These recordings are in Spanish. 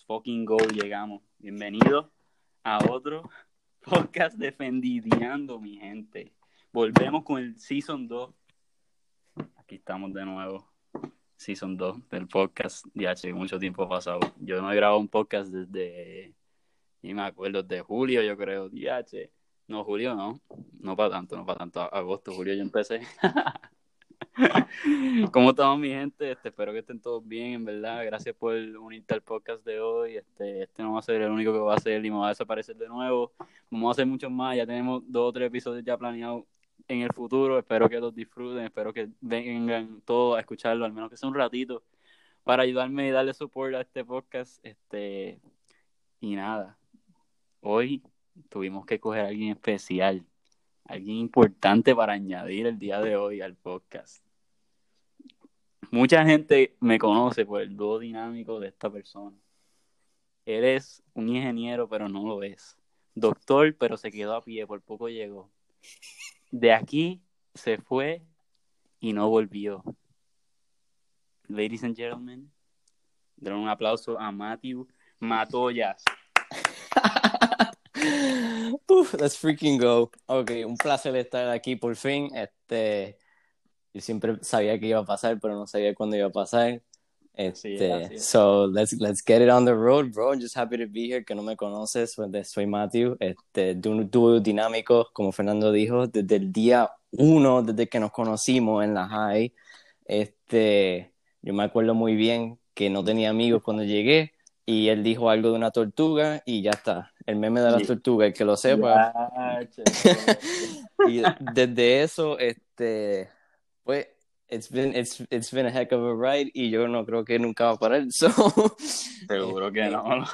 Fucking go, llegamos. Bienvenidos a otro podcast defendidiando, mi gente. Volvemos con el Season 2. Aquí estamos de nuevo. Season 2 del podcast. Ya, mucho tiempo pasado. Yo no he grabado un podcast desde, ni me acuerdo, de julio, yo creo. DH. No, julio no. No para tanto, no para tanto. Agosto, julio yo empecé. ¿Cómo estamos mi gente? Este, espero que estén todos bien, en verdad. Gracias por unirte al podcast de hoy. Este, este no va a ser el único que va a hacer y me va a desaparecer de nuevo. Vamos a hacer muchos más. Ya tenemos dos o tres episodios ya planeados en el futuro. Espero que los disfruten. Espero que vengan todos a escucharlo, al menos que sea un ratito, para ayudarme y darle support a este podcast. Este, y nada, hoy tuvimos que coger a alguien especial alguien importante para añadir el día de hoy al podcast. Mucha gente me conoce por el dúo dinámico de esta persona. Él es un ingeniero, pero no lo es. Doctor, pero se quedó a pie, por poco llegó. De aquí se fue y no volvió. Ladies and gentlemen, den un aplauso a Matthew Matoyas. Uf, let's freaking go. Ok, un placer estar aquí por fin. Este, yo siempre sabía que iba a pasar, pero no sabía cuándo iba a pasar. Este, so let's let's get it on the road, bro. I'm just happy to be here. Que no me conoces, soy Matthew. Este, de un dúo dinámico, como Fernando dijo, desde el día uno, desde que nos conocimos en la high. Este, yo me acuerdo muy bien que no tenía amigos cuando llegué y él dijo algo de una tortuga y ya está. El meme de la tortuga, el que lo sepa. y desde eso, este, pues, it's been, it's, it's been a heck of a ride y yo no creo que nunca va a parar. So, Seguro que no.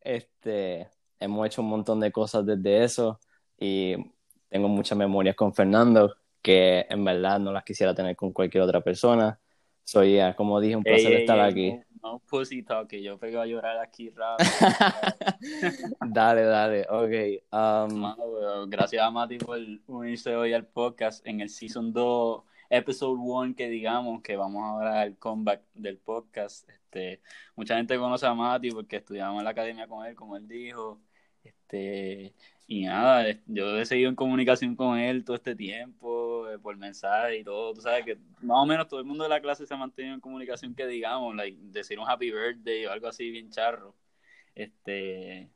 este, hemos hecho un montón de cosas desde eso y tengo muchas memorias con Fernando que en verdad no las quisiera tener con cualquier otra persona. Soy, como dije, un placer estar aquí no pussy talk, que yo pego a llorar aquí rápido. dale, dale, ok. Um... gracias a Mati por unirse hoy al podcast en el Season 2, Episode 1, que digamos que vamos a hablar el comeback del podcast. Este, mucha gente conoce a Mati porque estudiamos en la academia con él, como él dijo. Este, y nada, yo he seguido en comunicación con él todo este tiempo, eh, por mensaje y todo. Tú sabes que más o menos todo el mundo de la clase se ha mantenido en comunicación, que digamos, like, decir un happy birthday o algo así bien charro. Este,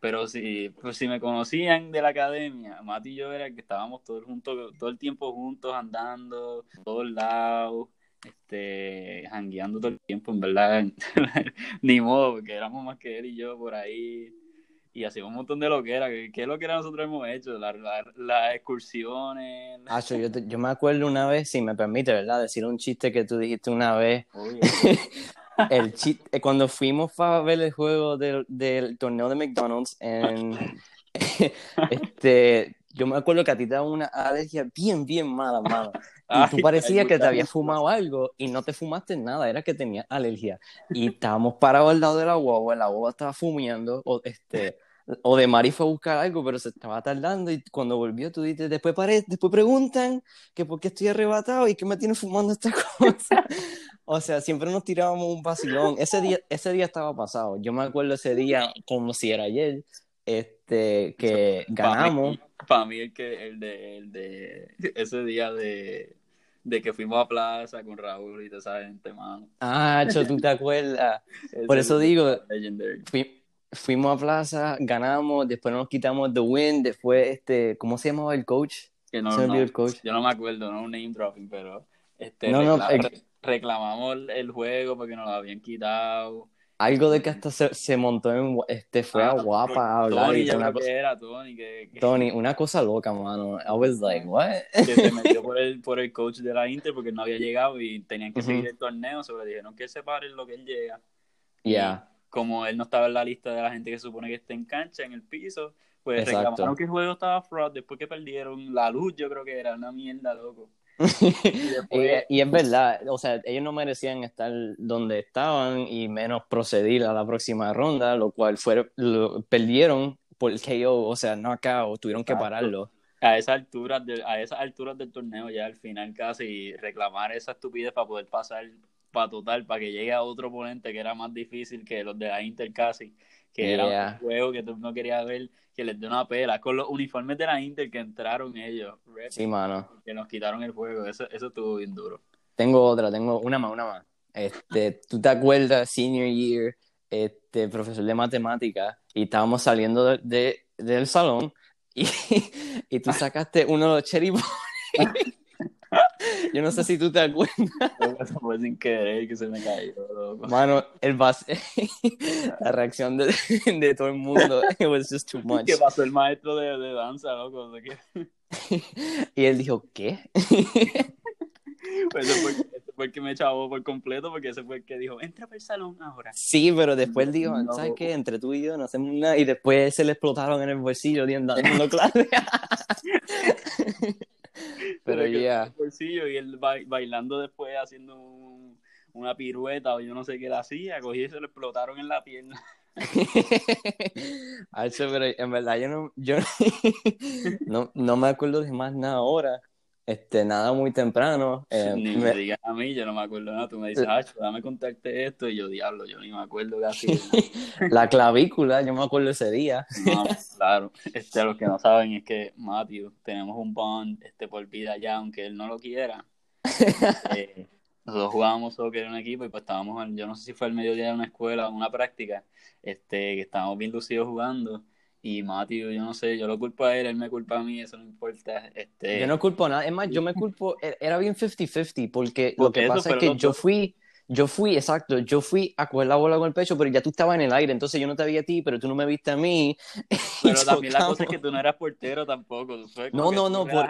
pero si, pues si me conocían de la academia, Mati y yo era que estábamos todos juntos, todo el tiempo juntos, andando, todos lados, este, jangueando todo el tiempo, en verdad, ni modo, porque éramos más que él y yo por ahí y hacíamos un montón de lo que era. ¿Qué es lo que nosotros hemos hecho? Las excursiones. Ah, yo, yo, me acuerdo una vez, si me permite, ¿verdad? Decir un chiste que tú dijiste una vez. el chiste, eh, cuando fuimos a ver el juego del, del torneo de McDonald's, en, este, yo me acuerdo que a ti te daba una alergia bien, bien mala, mano. Y tú parecía que te habías fumado algo y no te fumaste nada, era que tenías alergia. Y estábamos parados al lado de la guagua, la guagua estaba fumiendo, o, este, o de Mari fue a buscar algo, pero se estaba tardando y cuando volvió tú dices, después, pare después preguntan que por qué estoy arrebatado y que me tiene fumando esta cosa. o sea, siempre nos tirábamos un vacilón. Ese día, ese día estaba pasado. Yo me acuerdo ese día como si era ayer, este, que ganamos. Para mí, el, que, el, de, el de ese día de de que fuimos a plaza con Raúl y toda esa gente, mano. Ah, cho, tú te acuerdas. Por eso digo, fuimos a plaza, ganamos, después nos quitamos The Win, después, este, ¿cómo se llamaba el coach? Que no, no el coach? Yo no me acuerdo, no un name dropping, pero este, no, no, reclamamos el juego porque nos lo habían quitado algo de que hasta se, se montó en este fue a ah, guapa a hablar Tony, y una cosa, que era Tony que, Tony una cosa loca mano. I was like what que se metió por el por el coach de la Inter porque no había llegado y tenían que seguir el torneo sobre dijeron que se pare lo que él llega. Ya como él no estaba en la lista de la gente que supone que está en cancha en el piso pues reclamaron que el juego estaba fraud después que perdieron. La luz yo creo que era una mierda loco y, es verdad, o sea, ellos no merecían estar donde estaban y menos proceder a la próxima ronda, lo cual fue, lo, perdieron por el KO, o sea, no acá, o tuvieron que pararlo. A esas alturas, a esas alturas del torneo ya al final casi reclamar esa estupidez para poder pasar para total, para que llegue a otro oponente que era más difícil que los de la Inter casi, que era un juego que tú no querías ver, que les dio una pela, con los uniformes de la Inter que entraron ellos, sí, mano. que nos quitaron el juego, eso, eso estuvo bien duro. Tengo otra, tengo una más, una más. Este, ¿Tú te acuerdas, senior year, este, profesor de matemáticas, y estábamos saliendo de, del salón y, y tú sacaste uno de los cherry Yo no sé si tú te acuerdas. fue sin querer que se me cayó. Mano, el base, la reacción de, de, todo el mundo, it was just too much. ¿Qué pasó el maestro de, de danza, loco? y él dijo, ¿qué? pues eso fue, fue, el que me echó por completo, porque ese fue el que dijo, entra para el salón ahora. Sí, pero después dijo, ¿sabes qué? Entre tú y yo no hacemos nada, y después se le explotaron en el bolsillo dando clase. pero ya. bolsillo y él bailando después haciendo una pirueta o yo no sé qué le hacía, cogí y se le explotaron en la pierna. pero en verdad yo no, yo no, no me acuerdo de más nada ahora este, nada muy temprano. Eh, ni me... digas a mí, yo no me acuerdo nada. Tú me dices, ah, dame contacte esto, y yo, diablo, yo ni me acuerdo casi. la clavícula, yo me acuerdo ese día. no, claro. Este, los que no saben es que, Matthew, tenemos un bond este, por vida ya, aunque él no lo quiera. Eh, nosotros jugábamos soccer en un equipo y pues estábamos, yo no sé si fue el mediodía de una escuela o una práctica, este, que estábamos bien lucidos jugando y Matthew, yo no sé, yo lo culpo a él, él me culpa a mí, eso no importa. Este... Yo no culpo a nada, es más, yo me culpo, e, era bien 50-50, porque, lo que pasa es que yo fui, yo fui, exacto, yo fui a coger la bola con el pecho, pero ya tú estabas en el aire, entonces yo no te vi a ti, pero tú no me viste a mí. Pero también la cosa es que tú no eras portero tampoco. no, no, no, por,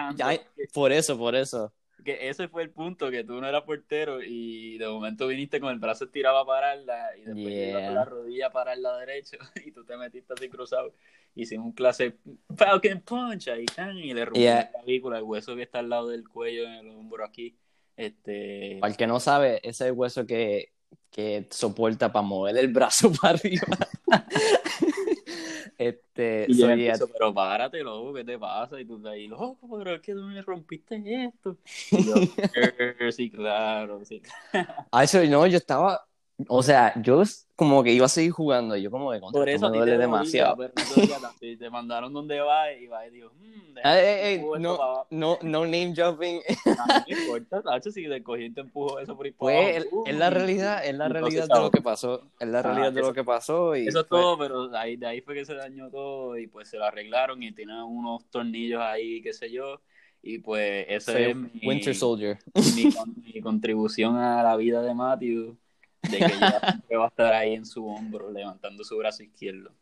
por eso, por eso que ese fue el punto, que tú no eras portero y de momento viniste con el brazo estirado a pararla y después con la rodilla para pararla derecho y tú te metiste así cruzado. Hicimos un clase Falcon Punch ahí, y le rompí la clavícula, el hueso que está al lado del cuello en el hombro aquí. Este... Para el que no sabe, ese es el hueso que, que soporta para mover el brazo para arriba. Este, y soy pero párate, loco, ¿qué te pasa? Y tú ahí, loco, pero es que tú me rompiste esto. Yo, sí, claro, sí. A eso no, yo estaba, o sea, yo como que iba a seguir jugando y yo como de Por eso me duele demasiado. te, te mandaron donde va y va y dijo, mmm, no, no, no name jumping. No, importa, Tacho, si te cogí y te empujo eso por ahí Pues es la realidad, es la realidad de lo que pasó, es la realidad de lo que pasó y Eso es todo, pero ahí, de ahí fue que se dañó todo y pues se lo arreglaron y tiene unos tornillos ahí, qué sé yo. Y pues ese es mi, Winter Soldier. Mi, mi contribución a la vida de Matthew de que ya siempre va a estar ahí en su hombro, levantando su brazo izquierdo.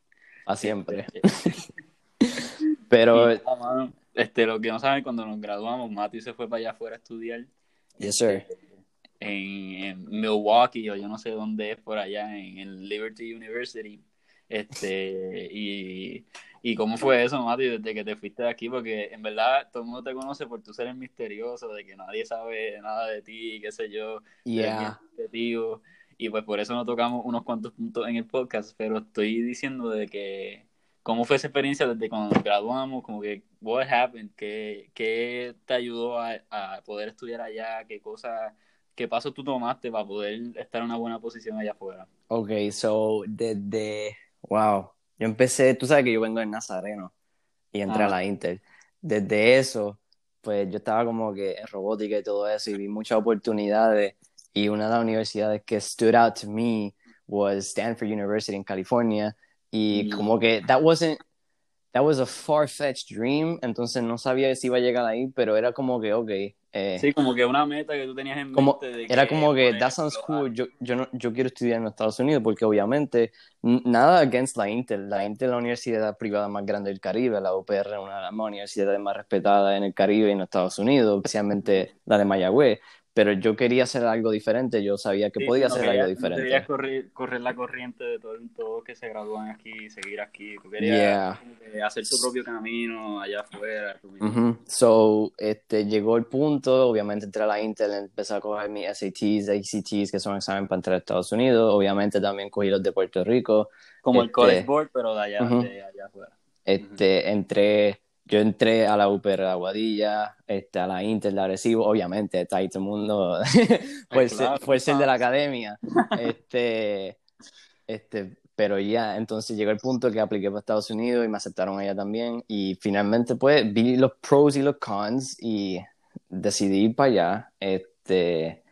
A siempre. Pero. este, lo que no saben, cuando nos graduamos, Mati se fue para allá afuera a estudiar. Yes, sir. En, Milwaukee, o yo no sé dónde es por allá, en, el Liberty University. Este, y, y cómo fue eso, Mati, desde que te fuiste de aquí, porque en verdad todo el mundo te conoce por tu ser misterioso, de que nadie sabe nada de ti, qué sé yo, yeah y pues por eso no tocamos unos cuantos puntos en el podcast, pero estoy diciendo de que cómo fue esa experiencia desde cuando nos graduamos, como que what happened, qué, qué te ayudó a, a, poder estudiar allá, qué cosas, qué pasos tú tomaste para poder estar en una buena posición allá afuera. Ok, so desde, wow, yo empecé, tú sabes que yo vengo de Nazareno y entré a la Inter. Desde eso, pues yo estaba como que en robótica y todo eso y vi muchas oportunidades y una de las universidades que stood out to me was Stanford University en California. Y mm. como que that wasn't, that was a far-fetched dream, entonces no sabía si iba a llegar ahí, pero era como que, ok. Eh, sí, como que una meta que tú tenías en mente. De era como que, that sounds cool, yo, yo, no, yo quiero estudiar en Estados Unidos, porque obviamente, nada against la Intel, la Intel es la universidad privada más grande del Caribe, la UPR es una de las universidades más respetadas en el Caribe y en Estados Unidos, especialmente la de Mayagüez pero yo quería hacer algo diferente, yo sabía que podía hacer algo diferente. Querías correr, correr la corriente de todos todo que se gradúan aquí, seguir aquí, tú querías hacer tu propio camino allá afuera. So, este, llegó el punto, obviamente entré a la Intel, empecé a coger mis SATs, ACTs, que son exámenes para entrar a Estados Unidos, obviamente también cogí los de Puerto Rico. Como el College este, Board, pero de allá, de allá afuera. Este, entré yo entré a la UPR de Aguadilla, este, a la Inter de Arecibo, obviamente, está ahí todo el mundo, fue, fue el ser de la academia, este, este, pero ya, entonces llegó el punto que apliqué para Estados Unidos y me aceptaron allá también, y finalmente pues vi los pros y los cons y decidí ir para allá, este,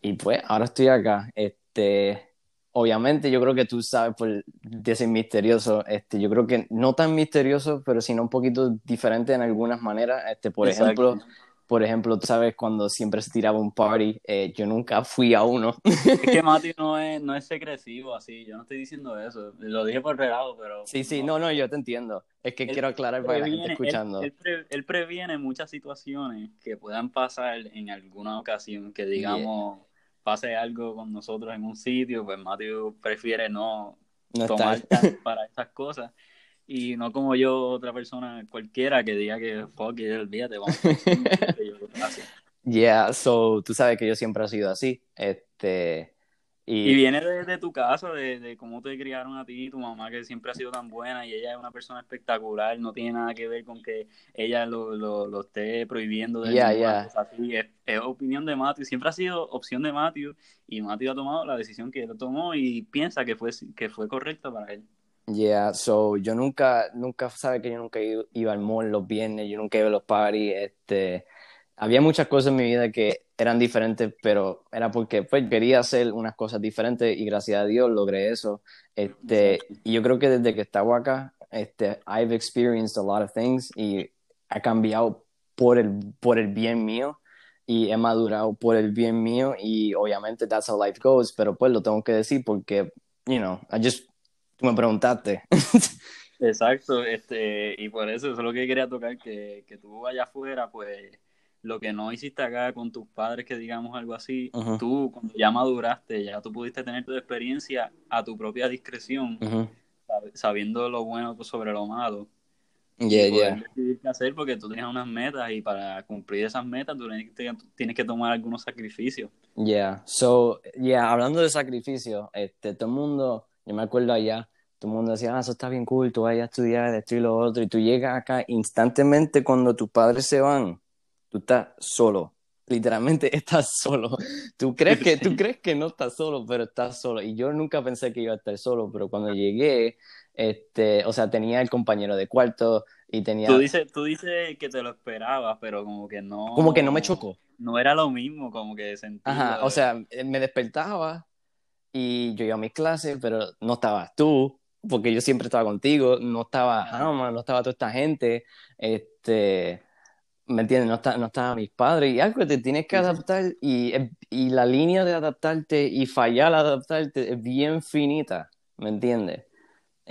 y pues ahora estoy acá, este, obviamente yo creo que tú sabes por decir misterioso, este, yo creo que no tan misterioso, pero sino un poquito diferente en algunas maneras, este, por ejemplo, por ejemplo, tú sabes cuando siempre se tiraba un party, eh, yo nunca fui a uno. Es que Mati no es, no es secresivo así, yo no estoy diciendo eso, lo dije por relajo, pero... Sí, sí, no, no, yo te entiendo, es que quiero aclarar para la gente escuchando. Él, previene muchas situaciones que puedan pasar en alguna ocasión, que digamos pase algo con nosotros en un sitio, pues Matthew prefiere no, tomar para esas cosas. Y no como yo, otra persona cualquiera que diga que fuck it, olvídate, vamos. yeah, so tú sabes que yo siempre he sido así. Este, y, viene de, tu casa, de, cómo te criaron a ti, tu mamá que siempre ha sido tan buena y ella es una persona espectacular, no tiene nada que ver con que ella lo, lo, esté prohibiendo de yeah, Así, es, opinión de Matthew, siempre ha sido opción de Matthew y Matthew ha tomado la decisión que él tomó y piensa que fue, que fue correcta para él. Yeah, so yo nunca, nunca, sabe que yo nunca iba al mall los viernes, yo nunca iba a los parties, este, había muchas cosas en mi vida que eran diferentes, pero era porque pues, quería hacer unas cosas diferentes y gracias a Dios logré eso. Este, y yo creo que desde que estaba acá, este, I've experienced a lot of things y ha cambiado por el, por el bien mío y he madurado por el bien mío y obviamente that's how life goes, pero pues lo tengo que decir porque, you know, I just, tú me preguntaste. Exacto, este, y por eso, eso es lo que quería tocar, que, que tú allá afuera, pues lo que no hiciste acá con tus padres, que digamos algo así, tú cuando ya maduraste, ya tú pudiste tener tu experiencia a tu propia discreción, sabiendo lo bueno sobre lo malo. Yeah, y yeah. decidir qué hacer porque tú tienes unas metas y para cumplir esas metas tú tienes que tomar algunos sacrificios. Yeah, so, yeah, hablando de sacrificios, este, todo el mundo, yo me acuerdo allá, todo el mundo decía, ah, eso está bien cool, tú vayas a estudiar esto y lo otro, y tú llegas acá instantemente cuando tus padres se van, tú estás solo. Literalmente estás solo. Tú crees que, tú crees que no estás solo, pero estás solo. Y yo nunca pensé que iba a estar solo, pero cuando llegué, este, o sea, tenía el compañero de cuarto y tenía... Tú dices, tú dices que te lo esperabas, pero como que no... Como que no me chocó. No era lo mismo, como que sentía... Ajá, o sea, eh, me despertaba y yo iba a mis clases, pero no estabas tú, porque yo siempre estaba contigo, no estaba Hama, no estaba toda esta gente, este ¿me entiendes? No está, no está mis padres y algo te tienes que adaptar y, y la línea de adaptarte y fallar al adaptarte es bien finita, ¿me entiendes?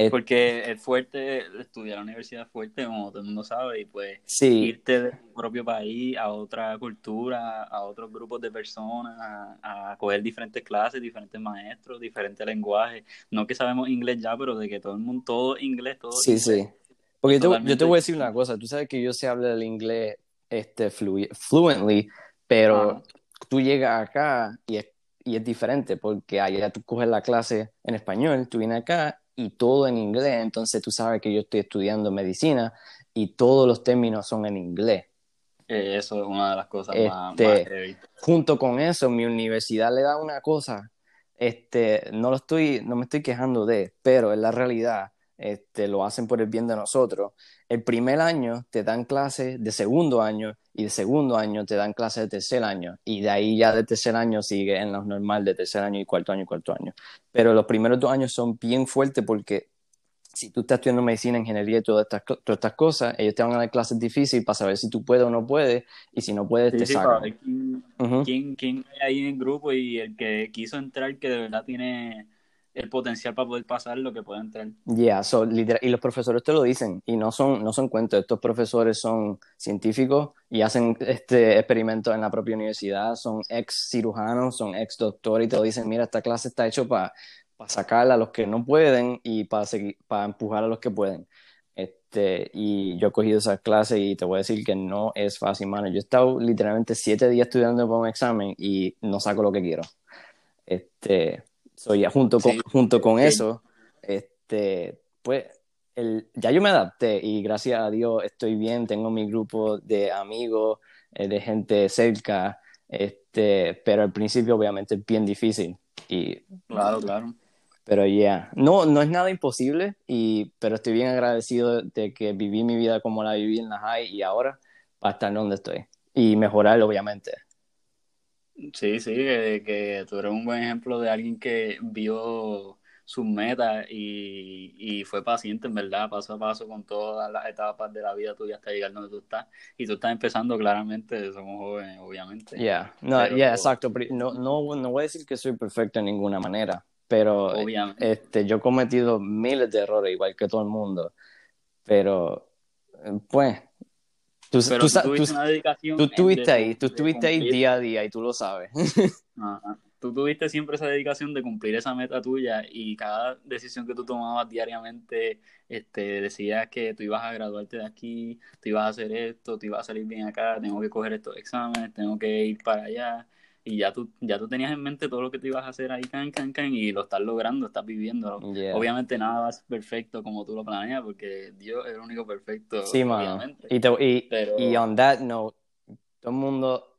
Porque es fuerte, estudiar en la universidad fuerte, como todo el mundo sabe, y pues irte de tu propio país a otra cultura, a otros grupos de personas, a, a coger diferentes clases, diferentes maestros, diferentes lenguajes. No que sabemos inglés ya, pero de que todo el mundo, todo inglés, todo. Sí, sí. Porque yo te, voy a decir una cosa, tú sabes que yo sé hablar el inglés este, fluently, pero tú llegas acá y es, y es diferente porque allá tú coges la clase en español, tú vienes acá y todo en inglés, entonces tú sabes que yo estoy estudiando medicina y todos los términos son en inglés. Eh, eso es una de las cosas más, este, Junto con eso, mi universidad le da una cosa, este, no lo estoy, no me estoy quejando de, pero es la realidad este, lo hacen por el bien de nosotros. El primer año te dan clases de segundo año y de segundo año te dan clases de tercer año y de ahí ya de tercer año sigue en lo normal de tercer año y cuarto año y cuarto año. Pero los primeros dos años son bien fuertes porque si tú estás estudiando medicina, ingeniería y todas estas, todas estas cosas, ellos te van a dar clases difíciles para saber si tú puedes o no puedes y si no puedes te sacan. quién, quién hay ahí en el grupo y el que quiso entrar que de verdad tiene el potencial para poder pasar lo que puede entrar. Ya, y los profesores te lo dicen, y no son, no son cuentos, estos profesores son científicos y hacen este experimentos en la propia universidad, son ex cirujanos, son ex doctores y te lo dicen, mira, esta clase está hecho para sacar a los que no pueden y para para empujar a los que pueden. Este, y yo he cogido esa clase y te voy a decir que no es fácil, mano. Yo he estado literalmente siete días estudiando para un examen y no saco lo que quiero. Este, So, ya junto con, junto con eso, este, pues el, ya yo me adapté y gracias a Dios estoy bien, tengo mi grupo de amigos, eh, de gente cerca, este, pero al principio obviamente es bien difícil. Y, claro, claro. Pero ya, yeah. no, no es nada imposible, y, pero estoy bien agradecido de que viví mi vida como la viví en la high y ahora para estar donde estoy y mejorar obviamente. Sí, sí, que, que tú eres un buen ejemplo de alguien que vio sus metas y, y, fue paciente, en verdad, paso a paso con todas las etapas de la vida tuya hasta llegar donde tú estás. Y tú estás empezando claramente, somos jóvenes, obviamente. Ya, no, ya, exacto. No, no, no voy a decir que soy perfecto en ninguna manera, pero obviamente. este, yo he cometido miles de errores, igual que todo el mundo. Pero, pues, tú, tú, tú, tú estuviste ahí, tú estuviste ahí día a día y tú lo sabes. Ajá tú tuviste siempre esa dedicación de cumplir esa meta tuya y cada decisión que tú tomabas diariamente, este, decías que tú ibas a graduarte de aquí, tú ibas a hacer esto, tú ibas a salir bien acá, tengo que coger estos exámenes, tengo que ir para allá. Y ya tú, ya tú tenías en mente todo lo que te ibas a hacer ahí, can, can, can, y lo estás logrando, estás viviendo. Obviamente nada va perfecto como tú lo planeas, porque Dios es el único perfecto. Sí, mano. Y, y, y on that note, todo el mundo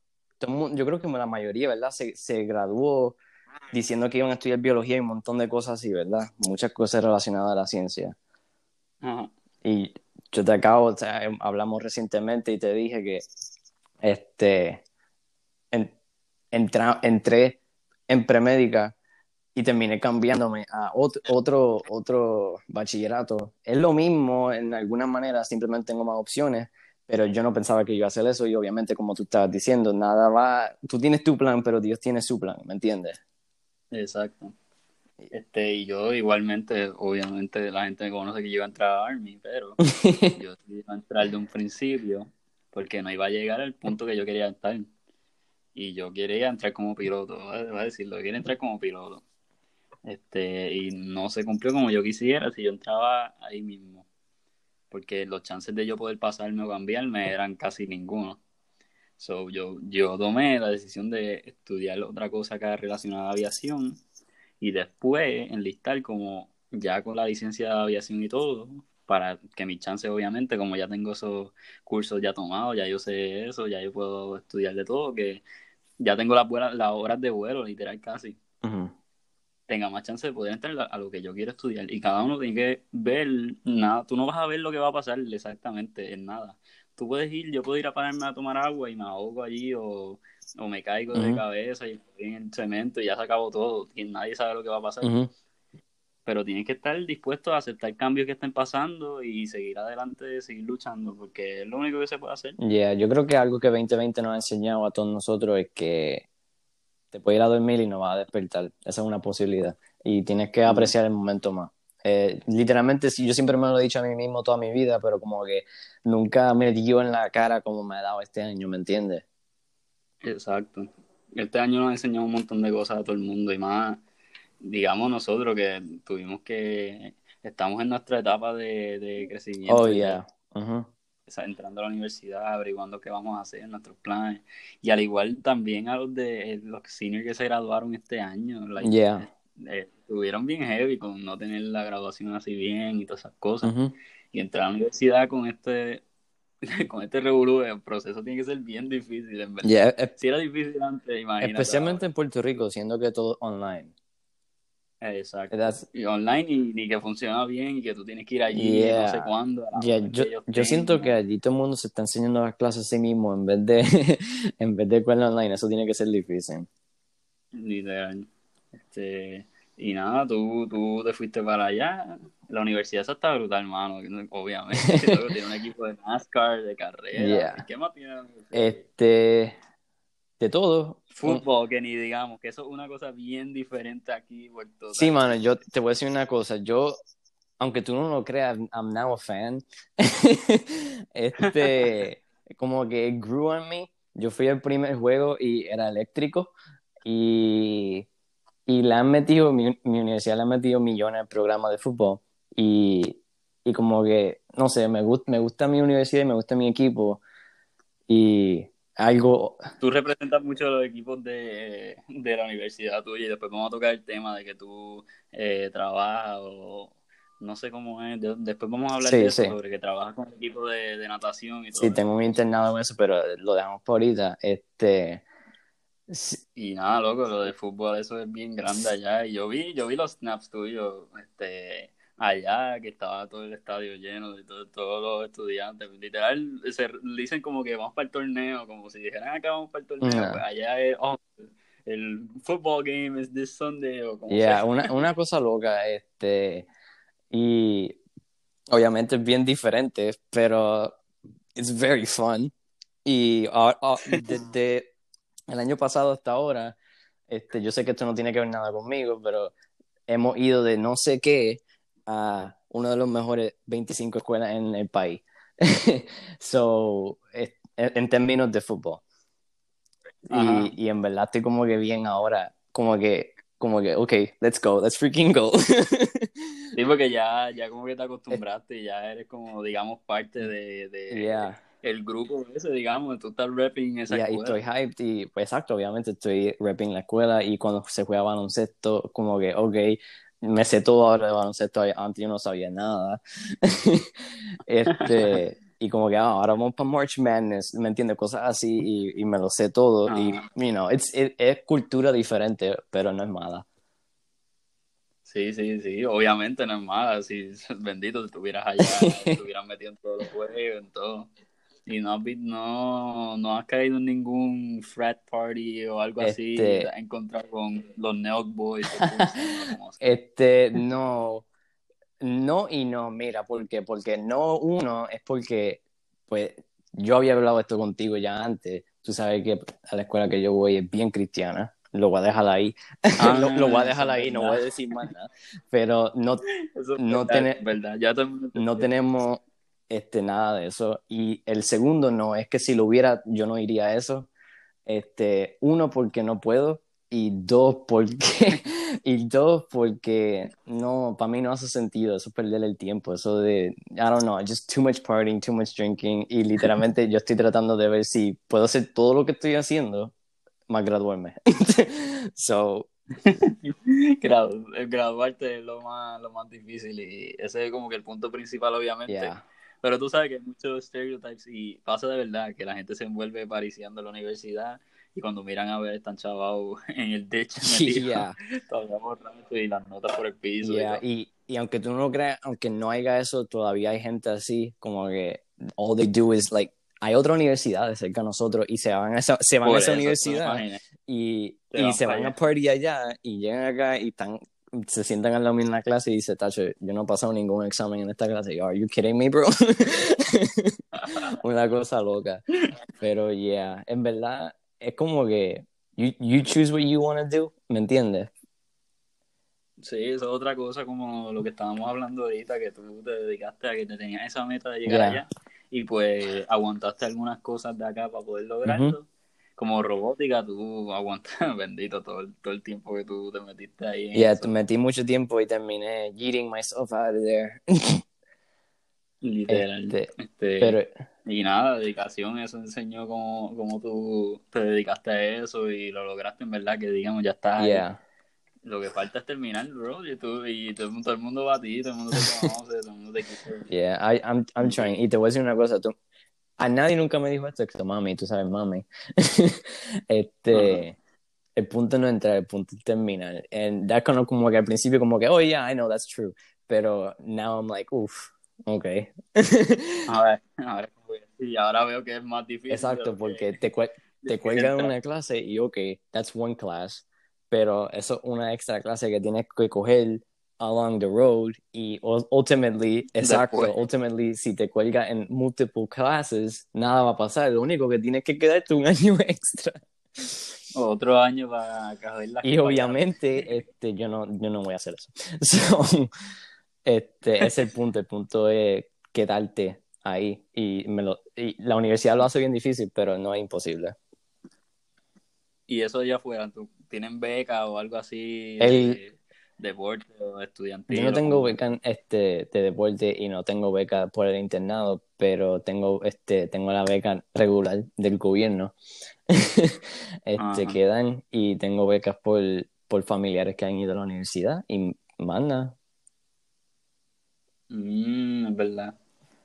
yo creo que la mayoría, ¿verdad? Se, se graduó diciendo que iban a estudiar biología y un montón de cosas así, ¿verdad? Muchas cosas relacionadas a la ciencia. Y yo te acabo, o sea, hablamos recientemente y te dije que este, entré en premédica y terminé cambiándome a otro, otro, otro bachillerato. Es lo mismo en alguna manera, simplemente tengo más opciones, pero yo no pensaba que iba a hacer eso y obviamente como tú estabas diciendo, nada va, tú tienes tu plan, pero Dios tiene su plan, ¿me entiendes? Exacto. Este, y yo igualmente, obviamente la gente me conoce que yo iba a entrar a Army, pero yo iba a entrar de un principio porque no iba a llegar al punto que yo quería estar. Y yo quería entrar como piloto, voy a decirlo, quería entrar como piloto. Este, y no se cumplió como yo quisiera si yo entraba ahí mismo porque los chances de yo poder pasarme o cambiarme eran casi ninguno. So, yo, yo tomé la decisión de estudiar otra cosa acá relacionada a aviación y después enlistar como ya con la licencia de aviación y todo, para que mis chances obviamente, como ya tengo esos cursos ya tomados, ya yo sé eso, ya yo puedo estudiar de todo, que ya tengo las, las horas de vuelo, literal casi tenga más chance de poder entrar a lo que yo quiero estudiar. Y cada uno tiene que ver nada. Tú no vas a ver lo que va a pasar exactamente en nada. Tú puedes ir, yo puedo ir a pararme a tomar agua y me ahogo allí o, me caigo de cabeza y en el cemento y ya se acabó todo. Y nadie sabe lo que va a pasar. Pero tienes que estar dispuesto a aceptar cambios que estén pasando y seguir adelante, seguir luchando, porque es lo único que se puede hacer. Yeah, yo creo que algo que 2020 nos ha enseñado a todos nosotros es que te puedes ir a dormir y no vas a despertar. Esa es una posibilidad. Y tienes que apreciar el momento más. Eh, literalmente, yo siempre me lo he dicho a mí mismo toda mi vida, pero como que nunca me dio en la cara como me ha dado este año, ¿me entiendes? Exacto. Este año nos ha enseñado un montón de cosas a todo el mundo y más, digamos nosotros que tuvimos que, estamos en nuestra etapa de, crecimiento. Oh, yeah entrando a la universidad, averiguando qué vamos a hacer, nuestros planes. Y al igual también a los de los seniors que se graduaron este año. yeah. Eh, estuvieron bien heavy con no tener la graduación así bien y todas esas cosas. Y entrar a la universidad con este con este revolú, el proceso tiene que ser bien difícil, en verdad. si era difícil antes, imagínate. Especialmente en Puerto Rico, siendo que todo online. Exacto. Y online y, ni que funciona bien y que tú tienes que ir allí no sé cuándo. yo, yo siento que allí todo el mundo se está enseñando las clases a sí mismo en vez de en vez de con online. Eso tiene que ser difícil. Literal. Este, y nada, tú, tú te fuiste para allá. La universidad esa está brutal, hermano. Obviamente. tiene un equipo de NASCAR, de carrera. ¿Qué más tiene? Este de todo. Fútbol, que ni digamos, que eso es una cosa bien diferente aquí. Puerto sí, mano, yo te voy a decir una cosa. Yo, aunque tú no lo creas, I'm now a fan. este, como que grew on me. Yo fui al primer juego y era eléctrico. Y, y le han metido, mi, universidad le ha metido millones de programas de fútbol. Y, y como que, no sé, me, gusta me gusta mi universidad y me gusta mi equipo. Y algo... Tú representas mucho los equipos de, la universidad tuya y después vamos a tocar el tema de que tú eh, trabajas o, no sé cómo es, después vamos a hablar de eso, sobre que trabajas con el equipo de, de natación y todo. Sí, tengo un internado en eso, pero lo dejamos por ahorita. Este, y nada, loco, lo de fútbol, eso es bien grande allá. Y yo vi, yo vi los snaps tuyos, este, allá, que estaba todo el estadio lleno de todos los estudiantes. Literal, se dicen como que vamos para el torneo, como si dijeran acá vamos para el torneo. Pues allá es, oh, el football game es this Sunday o como yeah, una, una cosa loca, este, y obviamente es bien diferente, pero it's very fun. Y desde el año pasado hasta ahora, este, yo sé que esto no tiene que ver nada conmigo, pero hemos ido de no sé qué a una de las mejores 25 escuelas en el país. so, en términos de fútbol. Y, y, en verdad estoy como que bien ahora, como que, como que, ok, let's go, let's freaking go. sí, porque ya, ya como que te acostumbraste y ya eres como, digamos, parte de, de, el grupo ese, digamos, tú estás rapping esa escuela. Y estoy hyped y, pues exacto, obviamente estoy rapping la escuela y cuando se juega baloncesto, como que, ok, me sé todo ahora de baloncesto, antes yo no sabía nada. este, y como que ah, ahora vamos para March Madness, ¿me entiendes? Cosas así y, y me lo sé todo y, you know, it's, es cultura diferente, pero no es mala. Sí, sí, sí, obviamente no es mala, si bendito si estuvieras allá, estuvieras metido en todos los juegos, en todo. Y no, no, no has caído en ningún frat party o algo así, este... te encontrado con los Neok Boys. este, no, no y no, mira, ¿por qué? Porque no uno es porque, pues, yo había hablado esto contigo ya antes, tú sabes que a la escuela que yo voy es bien cristiana, lo voy a dejar ahí, ah, lo, voy a dejar ahí, no voy a decir más nada, pero no, no, verdad. Ya no tenemos este, nada de eso. Y el segundo no, es que si lo hubiera, yo no iría a eso. Este, uno, porque no puedo. Y dos, porque, y dos, porque no, para mí no hace sentido eso perder el tiempo, eso de, I don't know, just too much partying, too much drinking, y literalmente yo estoy tratando de ver si puedo hacer todo lo que estoy haciendo, más graduarme. so, graduarte es lo más, lo más difícil y ese es como que el punto principal, obviamente. Pero tú sabes que hay muchos stereotypes y pasa de verdad que la gente se envuelve pariciando en la universidad y cuando miran a ver están chavados en el techo yeah. y las notas por el piso. Y, y, aunque tú no lo creas, aunque no haya eso, todavía hay gente así, como que all they do is like, hay otra universidad cerca de nosotros y se van a esa, se van a esa universidad y, y se van a party allá y llegan acá y están se sientan en la misma clase y dice, Tacho, yo no he pasado ningún examen en esta clase. Yo, Are you kidding me, bro? Una cosa loca. Pero, yeah, en verdad, es como que you, you choose what you want to do, ¿me entiendes? Sí, eso es otra cosa como lo que estábamos hablando ahorita, que tú te dedicaste a que te tenías esa meta de llegar allá y pues aguantaste algunas cosas de acá para poder lograrlo como robótica, tú aguantas, bendito, todo el, todo el tiempo que tú te metiste ahí. Ya, yeah, metí mucho tiempo y terminé eating myself out of there. Literal. Este, este, pero... Y nada, dedicación, eso enseñó cómo, cómo tú te dedicaste a eso y lo lograste en verdad, que digamos, ya estás yeah. Lo que falta es terminar, bro, y, tú, y todo, el mundo va a ti, todo el mundo te conoce, todo el mundo te quiere. Yeah, I, I'm, I'm trying. Y te voy a decir una cosa, tú, a nadie nunca me dijo esto, excepto mami, tú sabes, mami. este, el punto no entra, el punto terminar. And that kind of como que al principio como que, oh yeah, I know that's true. Pero now I'm like, uff, ok. a ver, a ver, y ahora veo que es más difícil. Exacto, porque te, te cuelgan una clase y ok, that's one class, pero eso es una extra clase que tienes que coger along the road y ultimately, exacto, ultimately si te cuelga en multiple classes, nada va a pasar, lo único que tienes que quedarte un año extra. Otro año para coger la Y obviamente, este, yo no, yo no voy a hacer eso. So, este, es el punto, el punto es quedarte ahí y, me lo, y la universidad lo hace bien difícil, pero no es imposible. Y eso ya fuera, ¿tienen beca o algo así? El, deporte o estudiantil. Yo no tengo beca este, de deporte y no tengo beca por el internado, pero tengo, este, tengo la beca regular del gobierno. este, quedan y tengo becas por, por familiares que han ido a la universidad y manda. Mm, es verdad.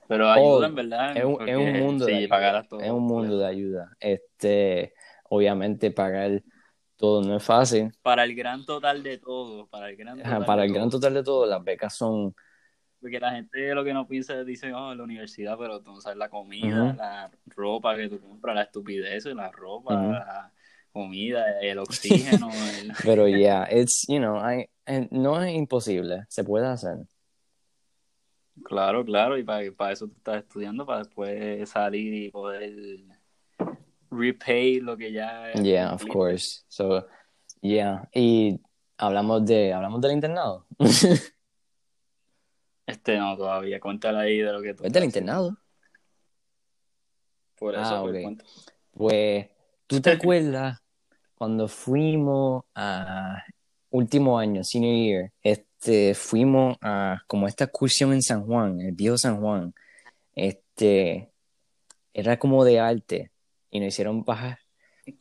Pero ayuda, en verdad. Es un, mundo, de, ayuda. es un mundo de ayuda. Este, obviamente pagar todo no es fácil. Para el gran total de todo, para el gran total, para el gran total de todo, las becas son... Porque la gente lo que no piensa dice, oh, la universidad, pero tú sabes la comida, la ropa que tú compras, la estupidez, la ropa, la comida, el oxígeno. Pero ya, yeah, it's, you know, I, no es imposible, se puede hacer. Claro, claro, y para, para eso tú estás estudiando, para después salir y poder repay lo que ya... Yeah, of course. So, yeah, y hablamos de, hablamos del internado. este no, todavía, cuéntale ahí de lo que tú... ¿Es del internado? Por eso, ah, pues, pues, ¿tú te acuerdas cuando fuimos a último año, senior year, este, fuimos a como esta excursión en San Juan, el viejo San Juan, este, era como de arte y nos hicieron bajar.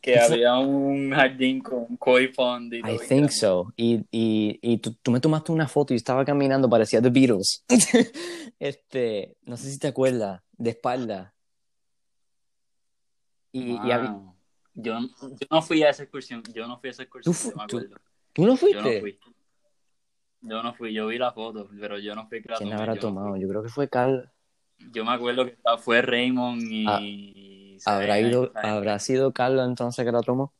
Que había un jardín con koi pond y I think so. Y, y, y tú, tú, me tomaste una foto y estaba caminando, parecía The Beatles. este, no sé si te acuerdas, de espalda. Y, y había, yo, yo no fui a esa excursión, yo no fui a esa excursión, yo me acuerdo. ¿Tú, no fuiste? Yo no fui. Yo no fui, yo vi la foto, pero yo no fui. ¿Quién la habrá tomado? yo creo que fue Carl. Yo me acuerdo que fue Raymond y... Ah, ¿Habrá, ido, ¿Habrá sido Carlos entonces que la tomó?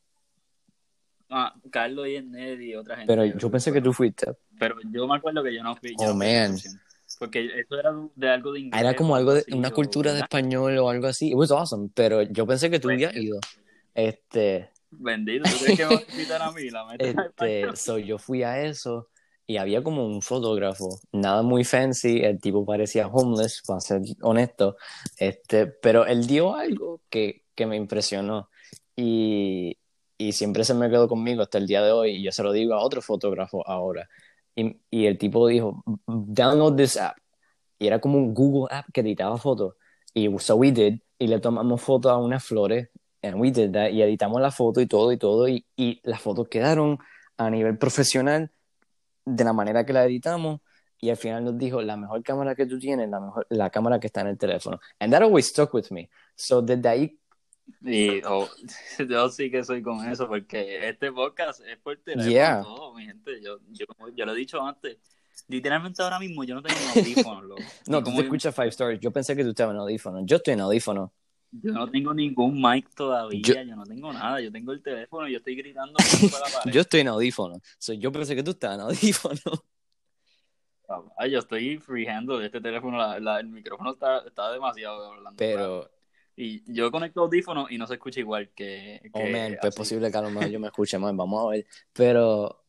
Ah, Carlos y Ned y otra gente. Pero yo pensé que tú fuiste. Pero yo me acuerdo que yo no fui. oh, man. Porque eso era de algo de inglés. Era como algo de una cultura de español o algo así. It was awesome, pero yo pensé que tú habías ido. Este. Bendito, ¿tú crees que me a invitar a mí? La este, so, yo fui a eso y había como un fotógrafo, nada muy fancy, el tipo parecía homeless, para ser honesto, este, pero él dio algo que, que me impresionó y, y, siempre se me quedó conmigo hasta el día de hoy y yo se lo digo a otro fotógrafo ahora. Y, y el tipo dijo, download this app. Y era como un Google app que editaba fotos. Y so we did, y le tomamos fotos a unas flores and we did that, y editamos la foto y todo y todo, y, y las fotos quedaron a nivel profesional de la manera que la editamos, y al final nos dijo, la mejor cámara que tú tienes, la, mejor, la cámara que está en el teléfono. And that always stuck with me. So desde ahí... Y oh, yo sí que soy con eso, porque este podcast es por teléfono todo, mi gente. Yo, yo, yo lo he dicho antes, literalmente ahora mismo yo no tengo audífonos. no, tú te escuchas Five Stars. Yo pensé que tú estabas en audífonos. Yo estoy en audífonos. Yo no tengo ningún mic todavía, yo, no tengo nada, yo tengo el teléfono y yo estoy gritando Yo estoy en audífono, yo pensé que tú estás en audífono. Ah, yo estoy freehandle este teléfono, el micrófono está, está demasiado hablando. Pero... Y yo conecto audífonos y no se escucha igual que... oh, man, pues es posible que a lo mejor yo me escuche más, vamos a ver. Pero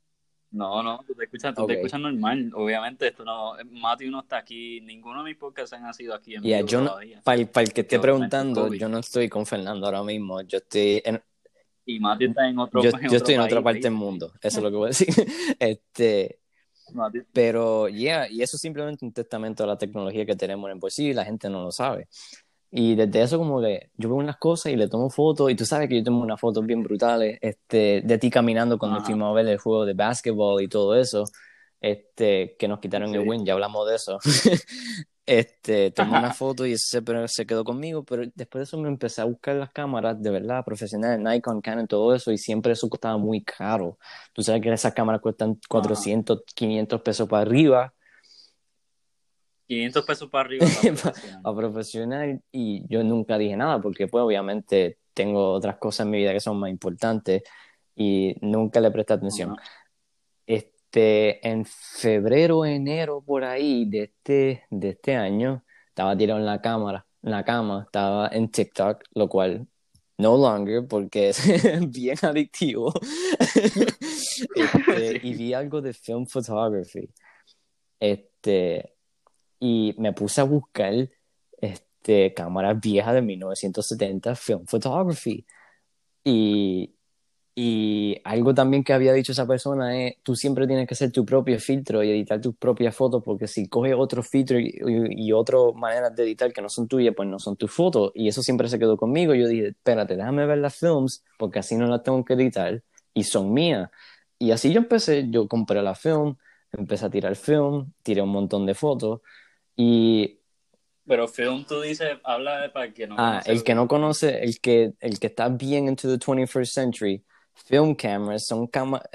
no, no, tú te escuchas, tú te escuchas normal. Obviamente, esto no, Mati no está aquí, ninguno de mis podcasts han sido aquí en yeah, yo para, el, que esté preguntando, yo no estoy con Fernando ahora mismo, yo estoy en... Y Mati está en otro Yo, yo estoy en otra parte del mundo, eso es lo que voy a decir. este, pero, yeah, y eso es simplemente un testamento a la tecnología que tenemos en el bolsillo y la gente no lo sabe. Y desde eso como que yo veo unas cosas y le tomo fotos y tú sabes que yo tengo unas fotos bien brutales este, de ti caminando cuando fuimos a ver el juego de básquetbol y todo eso, este, que nos quitaron el win, ya hablamos de eso. este, tomé una foto y ese se, se quedó conmigo, pero después de eso me empecé a buscar las cámaras de verdad, profesionales, Nikon, Canon, todo eso, y siempre eso costaba muy caro. Tú sabes que esas cámaras cuestan 400, 500 pesos para arriba 500 pesos para arriba. a profesional y yo nunca dije nada porque pues obviamente tengo otras cosas en mi vida que son más importantes y nunca le presté atención. Este, en febrero, enero, por ahí de este, de este año, estaba tirado en la cámara, en la cama, estaba en TikTok, lo cual no longer porque es bien adictivo. Este, y vi algo de film photography. Este, y me puse a buscar este, cámaras viejas de 1970, film photography. Y, y algo también que había dicho esa persona es, tú siempre tienes que hacer tu propio filtro y editar tus propias fotos, porque si coges otro filtro y, y, otras maneras de editar que no son tuyas, pues no son tus fotos. Y eso siempre se quedó conmigo. Yo dije, espérate, déjame ver las films, porque así no las tengo que editar y son mías. Y así yo empecé, yo compré la film, empecé a tirar film, tiré un montón de fotos Y pero film, tú dices, habla de para que no Ah, el que no conoce, el que, el que está bien into the 21st century, film cameras son,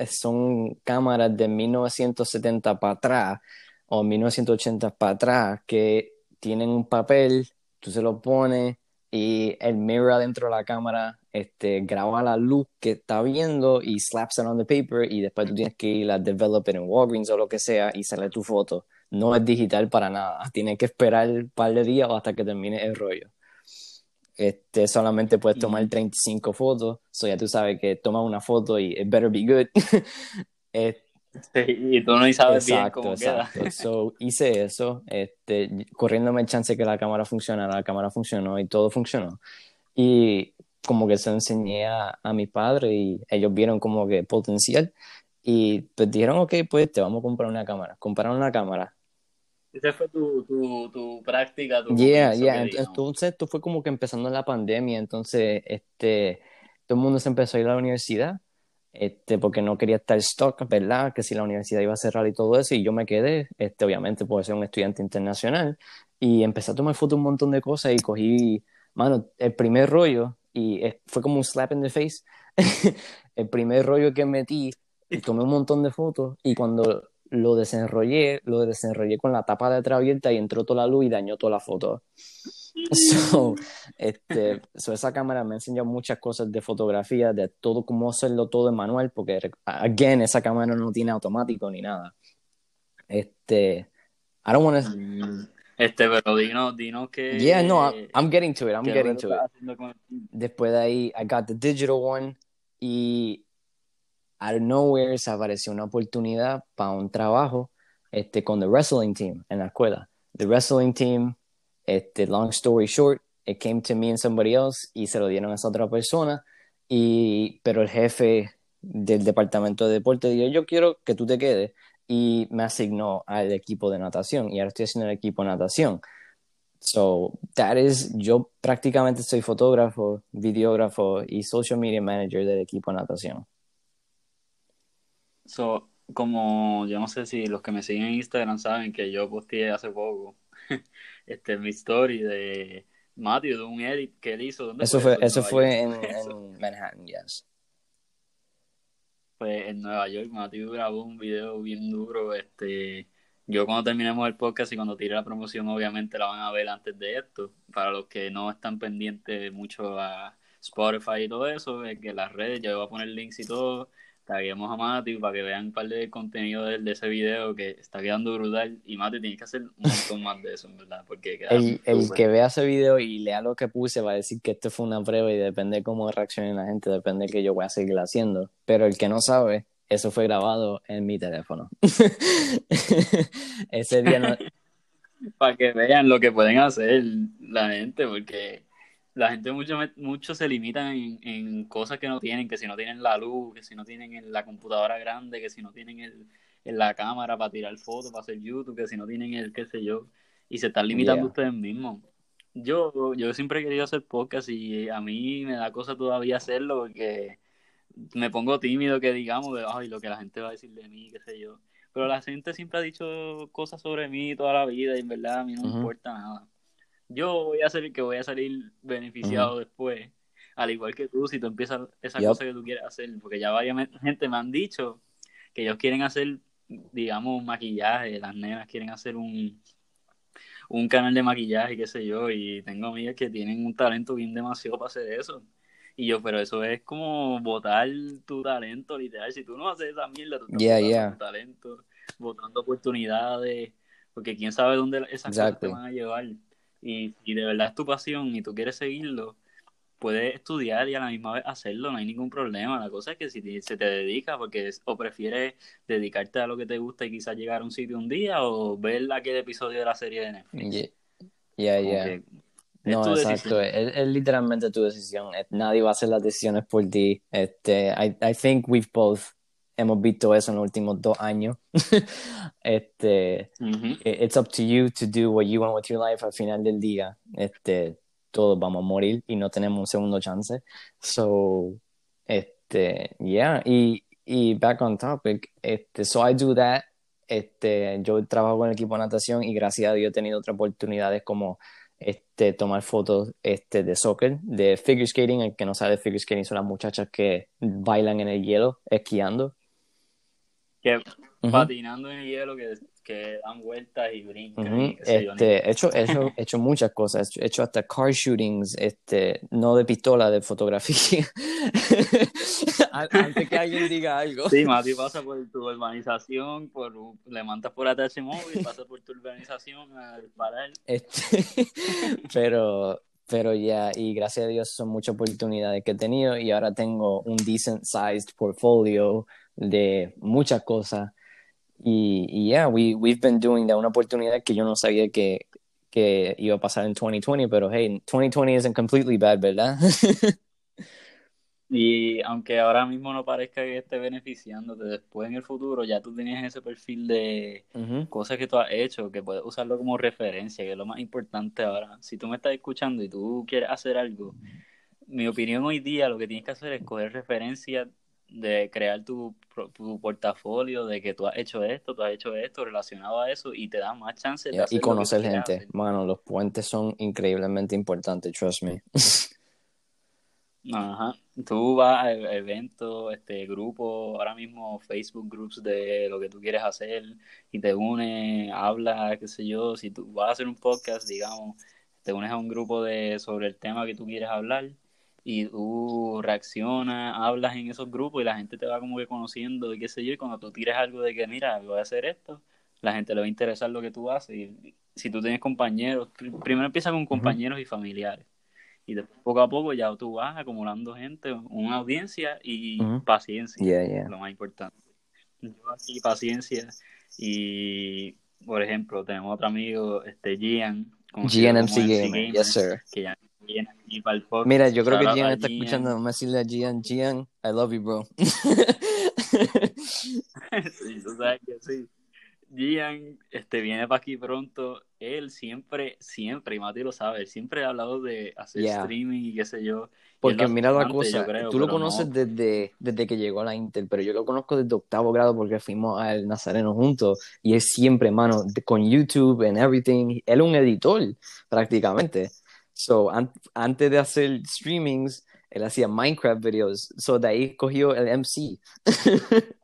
son cámaras de 1970 para atrás o 1980 para atrás que tienen un papel, tú se lo pones y el mirror dentro de la cámara este, graba la luz que está viendo y slaps it on the paper y después tú tienes que ir a develop it en Walgreens o lo que sea y sale tu foto no es digital para nada. Tienes que esperar un par de días hasta que termine el rollo. Este, solamente puedes tomar 35 fotos, so ya tú sabes que toma una foto y it better be good. y tú no sabes bien cómo exacto. Queda. so, hice eso, este, corriéndome el chance que la cámara funcionara, la cámara funcionó y todo funcionó. Y como que se enseñé a, a mi padre y ellos vieron como que potencial y pues dijeron, ok, pues te vamos a comprar una cámara. Compraron una cámara, esa fue tu, tu, tu práctica. Tu yeah, yeah. Entonces, esto fue como que empezando la pandemia, entonces, este, todo el mundo se empezó a ir a la universidad, este, porque no quería estar stock, ¿verdad? Que si la universidad iba a cerrar y todo eso, y yo me quedé, este, obviamente, por ser un estudiante internacional, y empecé a tomar fotos un montón de cosas y cogí, mano, el primer rollo, y fue como un slap in the face, el primer rollo que metí, y tomé un montón de fotos, y cuando lo desenrollé, lo desenrollé con la tapa de atrás abierta y entró toda la luz y dañó toda la foto. So, este, esa cámara me ha enseñado muchas cosas de fotografía, de todo, cómo hacerlo todo en manual, porque, again, esa cámara no tiene automático ni nada. Este, I don't want to... Mm, este, pero dinos, dinos que... Yeah, no, I'm getting to it, I'm getting to it. Después de ahí, I got the digital one y out of nowhere se apareció una oportunidad para un trabajo este, con the wrestling team en la escuela. The wrestling team, este, long story short, it came to me and somebody else y se lo dieron a esa otra persona. Y, pero el jefe del departamento de deporte dijo, yo quiero que tú te quedes. Y me asignó al equipo de natación y ahora estoy haciendo el equipo de natación. So, that is, yo prácticamente soy fotógrafo, videógrafo y social media manager del equipo de natación. So, como yo no sé si los que me siguen en Instagram saben que yo posteé hace poco este mi story de Matthew, de un edit que él hizo. eso fue, eso fue en, en, Manhattan, yes. Pues en Nueva York, Matthew grabó un video bien duro. Este, yo cuando terminemos el podcast y cuando tire la promoción, obviamente la van a ver antes de esto. Para los que no están pendientes mucho a Spotify y todo eso, es que las redes, yo voy a poner links y todo taguemos a Mati para que vean un par de contenido de, de, ese video que está quedando brutal. Y Mati, tienes que hacer un montón más de eso, en verdad. Porque el, el que vea ese video y lea lo que puse va a decir que esto fue una prueba y depende de cómo reaccione la gente, depende de que yo voy a seguir haciendo. Pero el que no sabe, eso fue grabado en mi teléfono. ese día no... para que vean lo que pueden hacer la gente, porque la gente mucho, mucho se limita en, en, cosas que no tienen, que si no tienen la luz, que si no tienen la computadora grande, que si no tienen el, la cámara para tirar fotos, para hacer YouTube, que si no tienen el qué sé yo, y se están limitando ustedes mismos. Yo, yo siempre he querido hacer podcast y a mí me da cosa todavía hacerlo porque me pongo tímido que digamos de ay lo que la gente va a decir de mí, qué sé yo. Pero la gente siempre ha dicho cosas sobre mí toda la vida y en verdad a mí no me importa nada yo voy a el que voy a salir beneficiado después, al igual que tú, si tú empiezas esa cosa que tú quieres hacer, porque ya varias gente me han dicho que ellos quieren hacer, digamos, maquillaje, las nenas quieren hacer un, un canal de maquillaje, qué sé yo, y tengo amigas que tienen un talento bien demasiado para hacer eso. Y yo, pero eso es como botar tu talento, literal. Si tú no haces esa mierda, tú estás botando tu talento, botando oportunidades, porque quién sabe dónde esas cosas te van a llevar. Y si de verdad es tu pasión y tú quieres seguirlo, puedes estudiar y a la misma vez hacerlo, no hay ningún problema. La cosa es que si se te dedica, porque o prefieres dedicarte a lo que te gusta y quizás llegar a un sitio un día o ver aquel episodio de la serie de Netflix. Ya, ya. No, exacto. Es, literalmente tu decisión. Nadie va a hacer las decisiones por ti. Este, I, I think we've both hemos visto eso en los últimos dos años. este, It's up to you to do what you want with your life. Al final del día, este, todos vamos a morir y no tenemos un segundo chance. So, este, yeah. Y, y back on topic, este, so I do that. este, yo trabajo con el equipo de natación y gracias a Dios he tenido otras oportunidades como este, tomar fotos este, de soccer, de figure skating. El que no sabe de figure skating son las muchachas que bailan en el hielo, esquiando. Que patinando en el hielo, que que dan vueltas y brincan. este, he, hecho, he, hecho, hecho, muchas cosas, he hecho hasta car shootings, este, no de pistola, de fotografía. Antes que alguien diga algo. Sí, Mati pasa por tu urbanización, por, le mandas por ATH móvil, pasa por tu urbanización a disparar. Este, pero, pero ya, y gracias a Dios son muchas oportunidades que he tenido y ahora tengo un decent sized portfolio de muchas cosas y, y yeah, we, we've been doing that, una oportunidad que yo no sabía que, que iba a pasar en 2020, pero hey, 2020 isn't completely bad, ¿verdad? y aunque ahora mismo no parezca que esté beneficiándote, después en el futuro ya tú tenías ese perfil de cosas que tú has hecho, que puedes usarlo como referencia, que es lo más importante ahora. Si tú me estás escuchando y tú quieres hacer algo, mi opinión hoy día lo que tienes que hacer es coger referencias de crear tu, tu, portafolio de que tú has hecho esto, tú has hecho esto relacionado a eso y te da más chances de Y conocer gente. Mano, los puentes son increíblemente importantes, trust me. Ajá. Tú vas a e-, eventos, este grupo, ahora mismo Facebook groups de lo que tú quieres hacer y te unes, hablas, qué sé yo, si tú vas a hacer un podcast, digamos, te unes a un grupo de sobre el tema que tú quieres hablar y tú reaccionas, hablas en esos grupos y la gente te va como que conociendo y qué sé yo, y cuando tú tires algo de que, mira, voy a hacer esto, la gente le va a interesar lo que tú haces. Y si tú tienes compañeros, primero empieza con compañeros y familiares. Y después, poco a poco ya tú vas acumulando gente, una audiencia y paciencia, lo más importante. Yo aquí paciencia y, por ejemplo, tenemos otro amigo, este Gian. Gian MC Gamer, yes sir. Que ya Mira, yo creo que Gian está escuchando. Vamos a decirle a Gian, Gian, I love you, bro. sí, tú sabes que sí. Gian este, viene para aquí pronto. Él siempre, siempre, y Mati lo sabe, él siempre ha hablado de hacer streaming y qué sé yo. Porque mira la cosa, tú lo conoces desde, desde que llegó a la Intel, pero yo lo conozco desde octavo grado porque fuimos al Nazareno juntos y él siempre, mano, con YouTube and everything, él es un editor prácticamente. So, antes de hacer streamings, él hacía Minecraft videos. So, de ahí cogió el MC.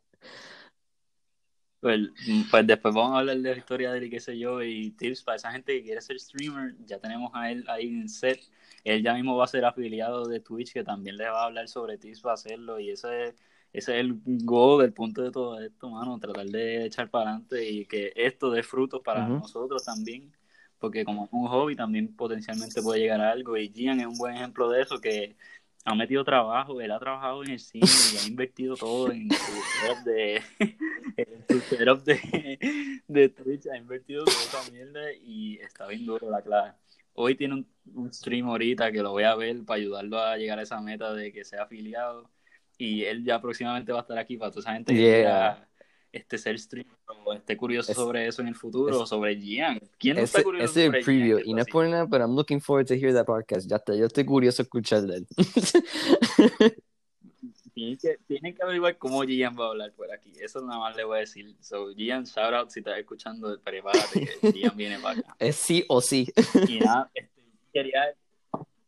pues, pues, después vamos a hablar de la historia de él y qué sé yo, y tips para esa gente que quiere ser streamer. Ya tenemos a él ahí en set. Él ya mismo va a ser afiliado de Twitch, que también le va a hablar sobre tips para hacerlo. Y ese, ese es el go del punto de todo esto, mano. Tratar de echar para adelante y que esto dé frutos para nosotros también porque como es un hobby también potencialmente puede llegar a algo y Gian es un buen ejemplo de eso que ha metido trabajo, él ha trabajado en el cine y ha invertido todo en su setup de, en de, de Twitch, ha invertido toda esa mierda y está bien duro la clave. Hoy tiene un, stream ahorita que lo voy a ver para ayudarlo a llegar a esa meta de que sea afiliado y él ya próximamente va a estar aquí para toda esa gente que quiera este, ser streamer o esté curioso sobre eso en el futuro, o sobre Gian. ¿Quién no está curioso ese sobre preview, y no es por nada, pero I'm looking forward to hear that podcast. Ya está, yo estoy curioso escuchar de él. tienen, que, tienen que averiguar cómo Gian va a hablar por aquí. Eso nada más le voy a decir. So, Gian, shout out si estás escuchando, prepárate que Gian viene para acá. Es sí o sí. Y nada, este, quería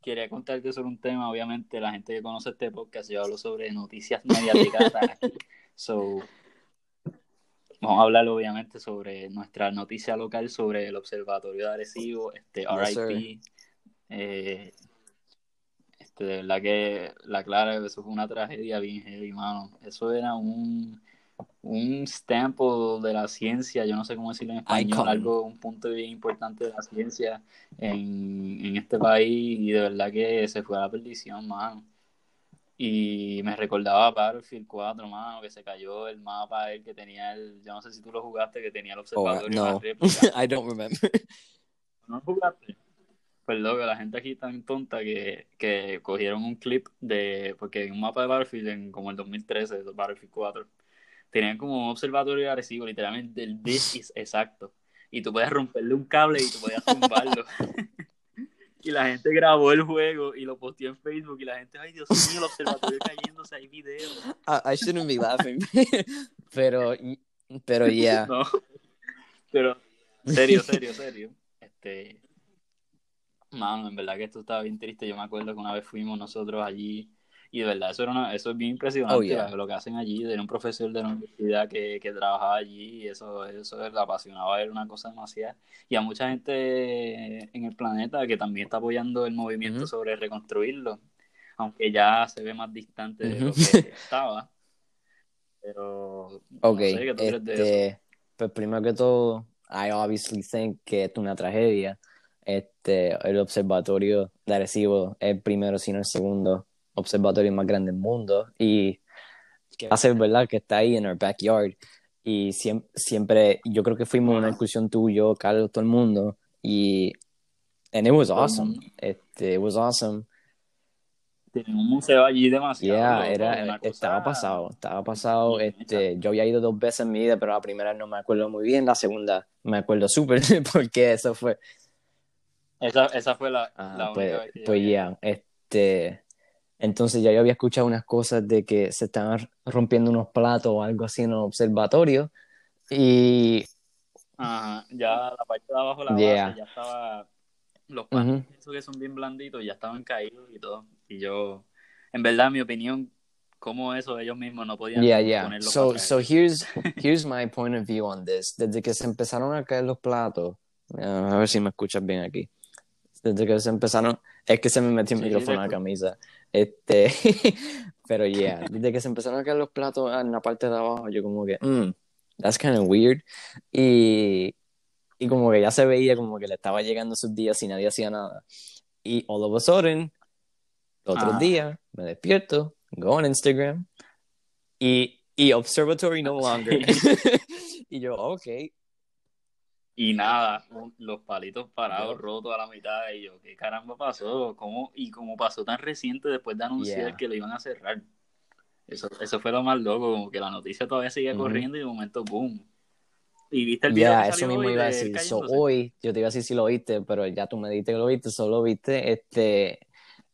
quería contarte sobre un tema, obviamente la gente que conoce este podcast, yo hablo sobre noticias mediáticas aquí. So, Vamos a hablar obviamente sobre nuestra noticia local sobre el Observatorio de Arecibo, este RIP. Eh, este, de verdad que la clara, eso fue una tragedia bien heavy, mano. Eso era un, un stamp de la ciencia, yo no sé cómo decirlo en español, algo, un punto bien importante de la ciencia en, en este país y de verdad que se fue a la perdición, mano. Y me recordaba Battlefield 4, mano, que se cayó el mapa, el que tenía el. Yo no sé si tú lo jugaste, que tenía el oh, observatorio. no, I don't remember. ¿No jugaste? Pues loco, la gente aquí tan tonta que, que cogieron un clip de. Porque en un mapa de Battlefield, en como el 2013, Battlefield 4, tenían como un observatorio de Arecibo, literalmente el this is exacto. Y tú puedes romperle un cable y tú podías tumbarlo. y la gente grabó el juego y lo posteó en Facebook y la gente, ay Dios mío, el observatorio cayéndose, hay videos. I, I shouldn't be laughing. pero, pero yeah. No, Pero, serio, serio, serio. Este, mano, en verdad que esto estaba bien triste. Yo me acuerdo que una vez fuimos nosotros allí y de verdad eso, era eso es bien impresionante oh, lo que hacen allí. De un profesor de la universidad que, que trabajaba allí y eso, eso le apasionaba, era una cosa demasiada. Y a mucha gente en el planeta que también está apoyando el movimiento sobre reconstruirlo, aunque ya se ve más distante de lo que estaba. Pero, ok, este, pues primero que todo, I obviously think que es una tragedia. Este, el observatorio de Arecibo es el primero, sino el segundo observatorio más grande del mundo. Y a ser verdad que está ahí en our backyard. Y siempre, siempre yo creo que fuimos a una excursión tú, yo, Carlos, todo el mundo. Y and it was awesome. Este, it was awesome tienen un museo allí demasiado. era, estaba pasado, estaba pasado. este, yo había ido dos veces en mi vida, pero la primera no me acuerdo muy bien, la segunda me acuerdo súper porque eso fue. Esa, esa fue la, la pues, única vez que Pues ya, este. Entonces ya yo había escuchado unas cosas de que se estaban rompiendo unos platos o algo así en el observatorio. Y. Ajá, ya la parte de abajo la base ya estaba. Los paneles, esos que son bien blanditos, ya estaban caídos y todo. Y yo, en verdad, mi opinión, como eso ellos mismos no podían yeah, yeah. So, so here's, here's my point of view on this. Desde que se empezaron a caer los platos, a ver si me escuchas bien aquí. Desde que se empezaron, es que se me metió el micrófono en la camisa. Este, pero yeah, desde que se empezaron a caer los platos en la parte de abajo, yo como que, mm, that's kind of weird. Y, y como que ya se veía como que le estaba llegando sus días y nadie hacía nada. Y all of a sudden, otro ah. día me despierto, go on Instagram y, y Observatory no longer. y yo, ok. Y nada, los palitos parados, rotos a la mitad. Y yo, ¿qué caramba pasó? ¿Cómo, y cómo pasó tan reciente después de anunciar que lo iban a cerrar. Eso, eso fue lo más loco, como que la noticia todavía seguía corriendo y de momento, boom. Y viste el video. eso mismo iba a decir. hoy, yo te iba a decir si lo viste, pero ya tú me dijiste que lo viste, solo viste este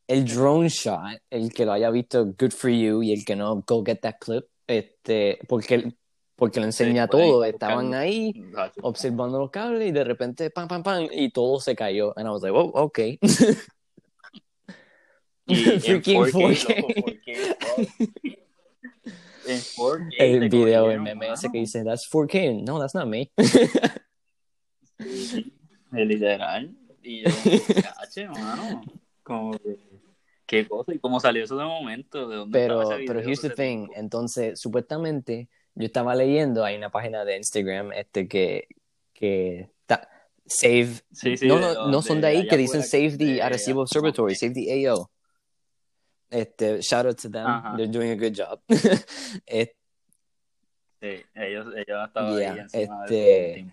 el drone shot, el que lo haya visto, good for you, y el que no, go get that clip, este, porque, porque lo enseña todo, estaban ahí observando los cables y de repente, pam, pam, pam, y todo se cayó. And I was like, oh, ok. Freaking 4K. En 4K el video, el meme ese que dice, that's 4K. No, that's not me. literal. Y yo, caché, mano. Como qué cosa y cómo salió eso de momento. ¿De dónde pero, pero here's the thing. Entonces, supuestamente, yo estaba leyendo, hay una página de Instagram este que, que save. no, no, no son de ahí que dicen save the Arecibo Observatory, save the AO. Este, shout out to them, they're doing a good job. sí, ellos, ellos estaban ahí encima este,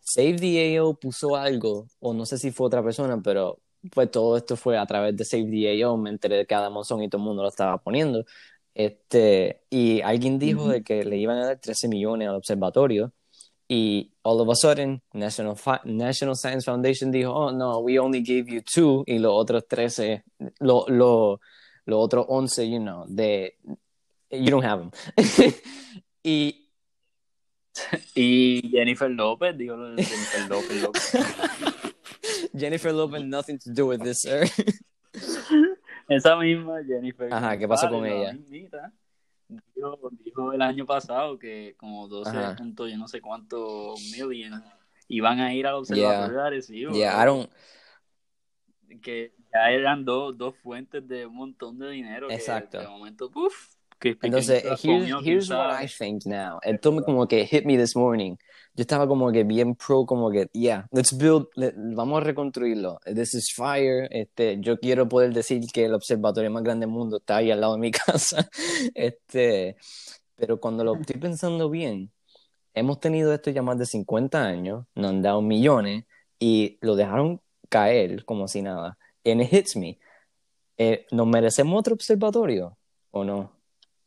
Save the AO puso algo, o no sé si fue otra persona, pero pues todo esto fue a través de Save the AO, me enteré de cada monzón y todo el mundo lo estaba poniendo. Este, y alguien dijo de que le iban a dar 13 millones al observatorio y all of a sudden National, National Science Foundation dijo, oh no, we only gave you two y los otros 13, los lo, lo otros 11, you know, de, you don't have them. y y Jennifer López, digo Jennifer López, López. Jennifer Lopez, nothing to do with this, sir. Esa misma Jennifer. Ajá, ¿qué pasó con ella? Dijo, el año pasado que como 12 puntos, yo no sé cuántos million iban a ir al observatorio yeah. Yeah, I don't... Que ya eran dos, dos fuentes de un montón de dinero. Exacto. Que de momento, uff, entonces, here's, here's what I think now. Esto como que hit me this morning. Yo estaba como que bien pro, como que, yeah, let's build, vamos a reconstruirlo. This is fire. Este, yo quiero poder decir que el observatorio más grande del mundo está ahí al lado de mi casa. Este, pero cuando lo estoy pensando bien, hemos tenido esto ya más de 50 años, nos han dado millones y lo dejaron caer como si nada. And it hits me. Eh, ¿Nos merecemos otro observatorio o no?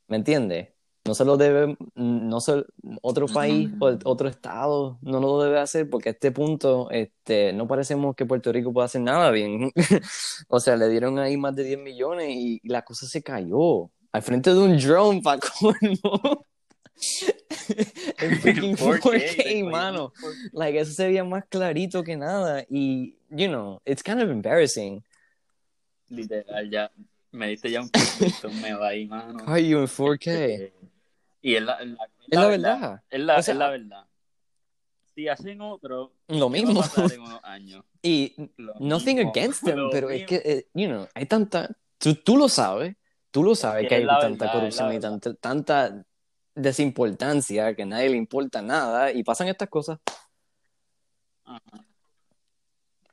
¿Me entiendes? No se lo debe, no se, otro país o otro estado no lo debe hacer porque a este punto este, no parecemos que Puerto Rico pueda hacer nada bien. o sea, le dieron ahí más de 10 millones y la cosa se cayó al frente de un drone, Paco. en freaking 4K, mano. Like, eso se veía más clarito que nada. Y, you know, it's kind of embarrassing. Literal, ya. Me diste ya un me va ahí, mano. Are you in 4K? Y es la, la, es la, verdad. Es la, es la verdad. Si hacen otro, lo mismo. Años? Y Lo nothing mismo, against them, lo pero es que, eh, you know, hay tanta. Tú, tú lo sabes. Tú lo sabes Es que hay tanta verdad, corrupción y tanta, tanta desimportancia que a nadie le importa nada y pasan estas cosas. Ajá.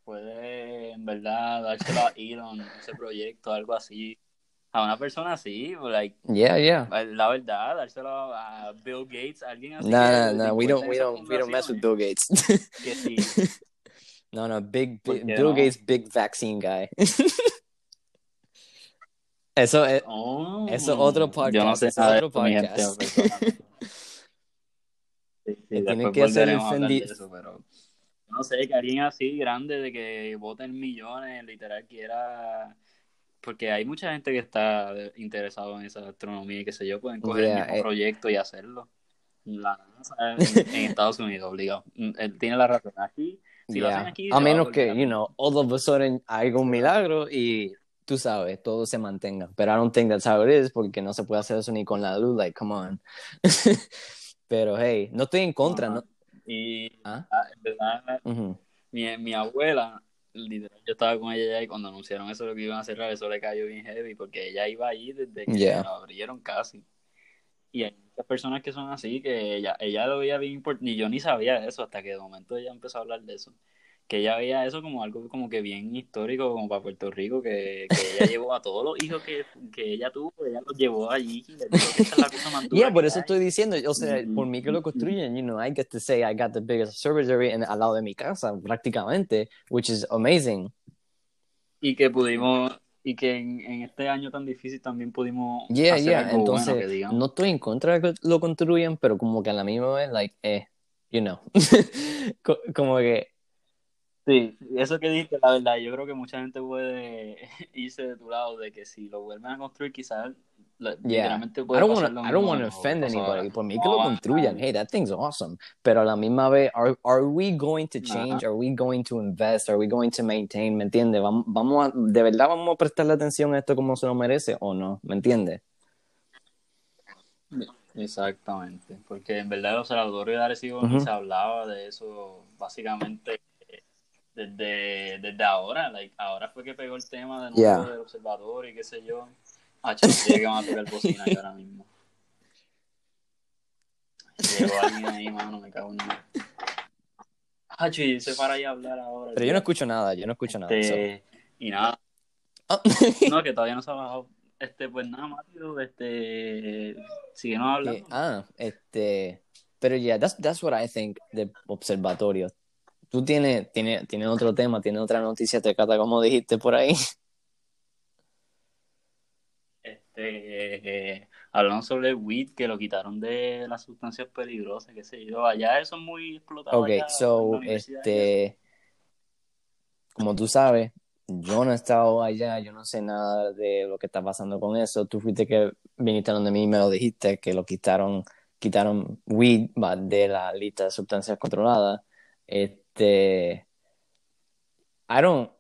Puede, en verdad, dárselo a Elon, ese proyecto, algo así. A una persona así, like, Yeah, yeah. la verdad, dárselo a Bill Gates, a alguien así. No, no, no, we don't, we don't, we don't mess with Bill Gates. Que sí. no, no, big, ¿Por big Bill no? Gates, big vaccine guy. Eso es, Oh, Eso otro podcast, Yo no sé nada otro gente, podcast. personalmente. Sí, sí, tiene que ser eso, pero no sé, que alguien así grande de que voten millones, literal, quiera... Porque hay mucha gente que está interesado en esa astronomía y qué sé yo, pueden coger Yeah, el mismo eh. proyecto y hacerlo. La NASA en, en Estados Unidos, obligado. Mm, Él tiene la razón. Aquí, si lo hacen aquí... A menos que, you know, all of a sudden un milagro y tú sabes, todo se mantenga. Pero I don't think that's how it is porque no se puede hacer eso ni con la luz, like, come on. Pero hey, no estoy en contra. ¿no? Y, ¿Ah? ah, en verdad. Mi, mi abuela, literal, yo estaba con ella ya y cuando anunciaron eso lo que iban a cerrar, eso le cayó bien heavy porque ella iba ahí desde que Yeah. lo abrieron casi. Y hay muchas personas que son así, que ella, ella lo veía bien importante, y yo ni sabía eso hasta que de momento ella empezó a hablar de eso. Que ella veía eso como algo como que bien histórico como para Puerto Rico, que, que ella llevó a todos los hijos que, que ella tuvo, ella los llevó allí y esta es la cosa más dura Yeah, por eso hay. estoy diciendo, o sea, Ujú, por mí que lo ujú. construyen, you know, I get to say I got the biggest observatory en, al lado de mi casa, prácticamente, which is amazing. Y que pudimos, y que en, en este año tan difícil también pudimos Yeah, hacer yeah, algo entonces, bueno, que no estoy en contra de que lo construyan, pero como que a la misma vez, like, eh, you know, Co- como que, Sí, eso que dijiste, la verdad, yo creo que mucha gente puede irse de tu lado de que si lo vuelven a construir, quizás yeah, literalmente I don't pasar wanna, lo I don't wanna que offend anybody, por mí que lo construyan, hey, that thing's awesome, pero a la misma vez, are, are we going to change, are we going to invest, are we going to maintain, ¿me entiendes? Vamos, vamos a, de verdad vamos a prestarle atención a esto como se lo merece o no, ¿me entiendes? Exactamente, porque en verdad el observatorio de Arecibo ni Ujú. se hablaba de eso básicamente desde, desde ahora, like, ahora fue que pegó el tema de nuevo Yeah. del observatorio y qué sé yo. Ah, que van a tocar bocina ahí ahora mismo. Llegó alguien ahí, mano, me cago en nada. Ah, chico, se para ahí a hablar ahora. Pero yo no escucho nada, yo no escucho nada. so. Este, y nada, Ah. no, que todavía no se ha bajado. Este, pues nada, Mario, este, síguenos Eh, hablando. ah, este, pero yeah, that's, that's what I think del observatorio. Tú tienes, tienes, tienes otro tema, tienes otra noticia, te cata como dijiste por ahí. Este, eh, hablando sobre el weed, que lo quitaron de las sustancias peligrosas, qué sé yo. Allá eso es muy explotado. Ok, so, este, como tú sabes, yo no he estado allá, yo no sé nada de lo que está pasando con eso. Tú fuiste que viniste donde mí y me lo dijiste, que lo quitaron, quitaron weed de la lista de sustancias controladas. Este, I don't,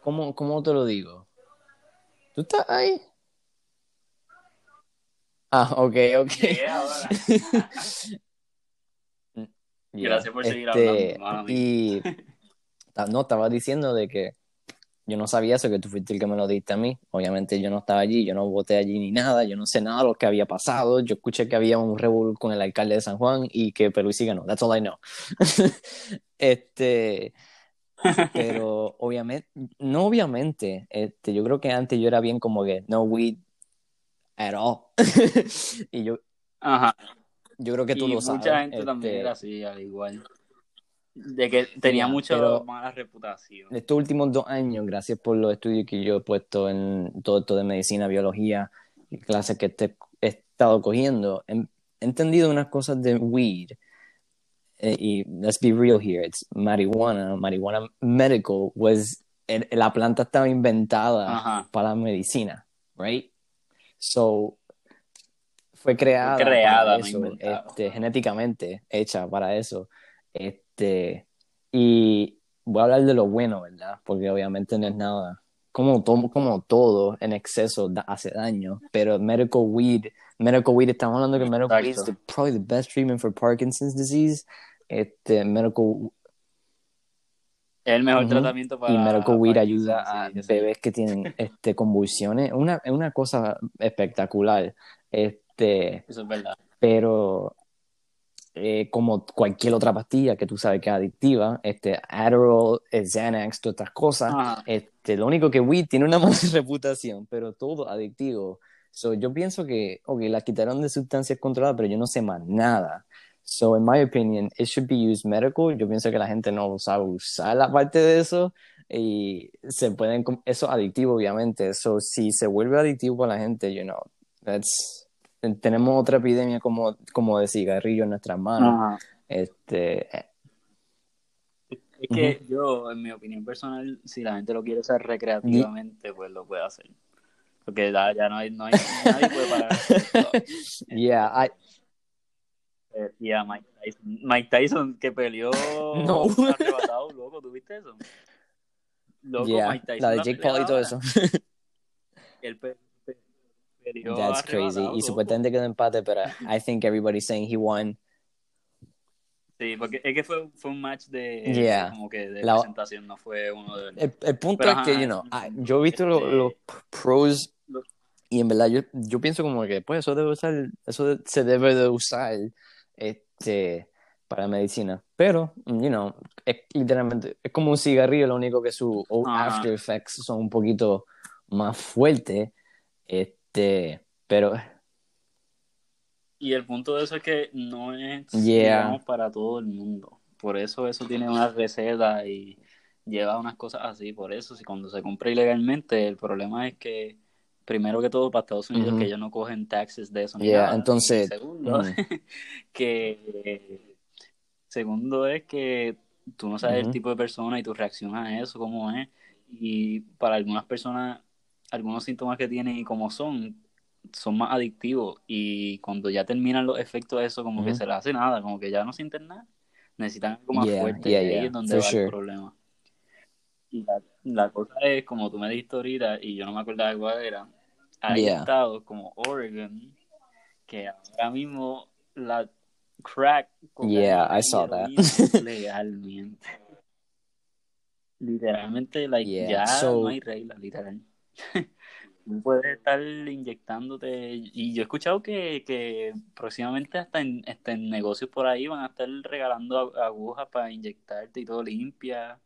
¿cómo, cómo te lo digo? ¿Tú estás ahí? Ah, ok, ok. Yeah, Gracias por seguir este, hablando. Y no, estaba diciendo de que yo no sabía eso, que tú fuiste el que me lo diste a mí. Obviamente yo no estaba allí, yo no voté allí ni nada, yo no sé nada de lo que había pasado. Yo escuché que había un revuelo con el alcalde de San Juan y que Peluisi ganó. That's all I know. este, pero obviamente, no obviamente, este, yo creo que antes yo era bien como que no weed at all. y yo, Ajá. yo creo que tú y lo sabes. mucha gente también este, era así, al igual. De que tenía pero- mala reputación. estos últimos dos años, gracias por los estudios que yo he puesto en todo esto de medicina, biología clases que te- he estado cogiendo, he, entendido unas cosas de weed. Eh, y let's be real here, it's marijuana. Marijuana medical was, el- la planta estaba inventada Ajá. para la medicina, right? So, fue creada, para eso, este, genéticamente hecha para eso. Este, y voy a hablar de lo bueno, ¿verdad? Porque obviamente no es nada. Como, todo, como todo en exceso hace daño, pero medical weed, medical weed, estamos hablando que medical weed es probably the best treatment for Parkinson's disease. Este, medical el mejor tratamiento para. Y medical weed ayuda a bebés que tienen este, convulsiones. Una, es una cosa espectacular. Este, Eso es verdad. Pero eh, como cualquier otra pastilla que tú sabes que es adictiva, este, Adderall, eh, Xanax, todas estas cosas, este, lo único que weed tiene una mala reputación, pero todo adictivo. So, yo pienso que, ok, la quitaron de sustancias controladas, pero yo no sé más nada. So, in my opinion, it should be used medical. Yo pienso que la gente no sabe usar la parte de eso y se pueden, eso es adictivo, obviamente. So, si se vuelve adictivo para la gente, you know, that's tenemos otra epidemia como, como de cigarrillo en nuestras manos. Este, es que yo, en mi opinión personal, si la gente lo quiere usar recreativamente, pues lo puede hacer. Porque ya, ya no hay, no hay nadie puede parar. yeah, I... Eh, yeah, Mike Tyson. Mike Tyson que peleó no. arrebatado, loco, ¿tú viste eso? Loco, Mike Tyson. La de Jake Paul y todo eso. El That's crazy. Y supuestamente quedó empate, pero I think everybody's saying he won. Sí, porque es que fue, fue un match de, como que de presentación, no fue uno de... El, punto es que, you know, yo he visto los, este, pros y en verdad yo, yo pienso como que, pues, eso debe usar, eso se debe de usar este, para medicina. Pero, you know, es, literalmente, es como un cigarrillo, lo único que sus after effects son un poquito más fuertes. Este, este, pero... Y el punto de eso es que no es para todo el mundo. Por eso eso tiene una receta y lleva unas cosas así. Por eso, si cuando se compra ilegalmente, el problema es que, primero que todo, para Estados Unidos, que ellos no cogen taxes de eso. entonces. segundo, que. Segundo es que tú no sabes el tipo de persona y tu reacción a eso, cómo es. Y para algunas personas algunos síntomas que tienen y como son, son más adictivos y cuando ya terminan los efectos de eso, como que se les hace nada, como que ya no sienten nada, necesitan algo más fuerte y ahí es donde va el problema. Y la, cosa es, como tú me dijiste ahorita, y yo no me acordaba cuál era, hay estados como Oregon, que ahora mismo la crack yeah, I saw that. legalmente. Literalmente, like, ya no hay reglas, literalmente. puedes estar inyectándote. Y yo he escuchado que, que próximamente hasta en, hasta en negocios por ahí van a estar regalando agujas para inyectarte y todo limpia.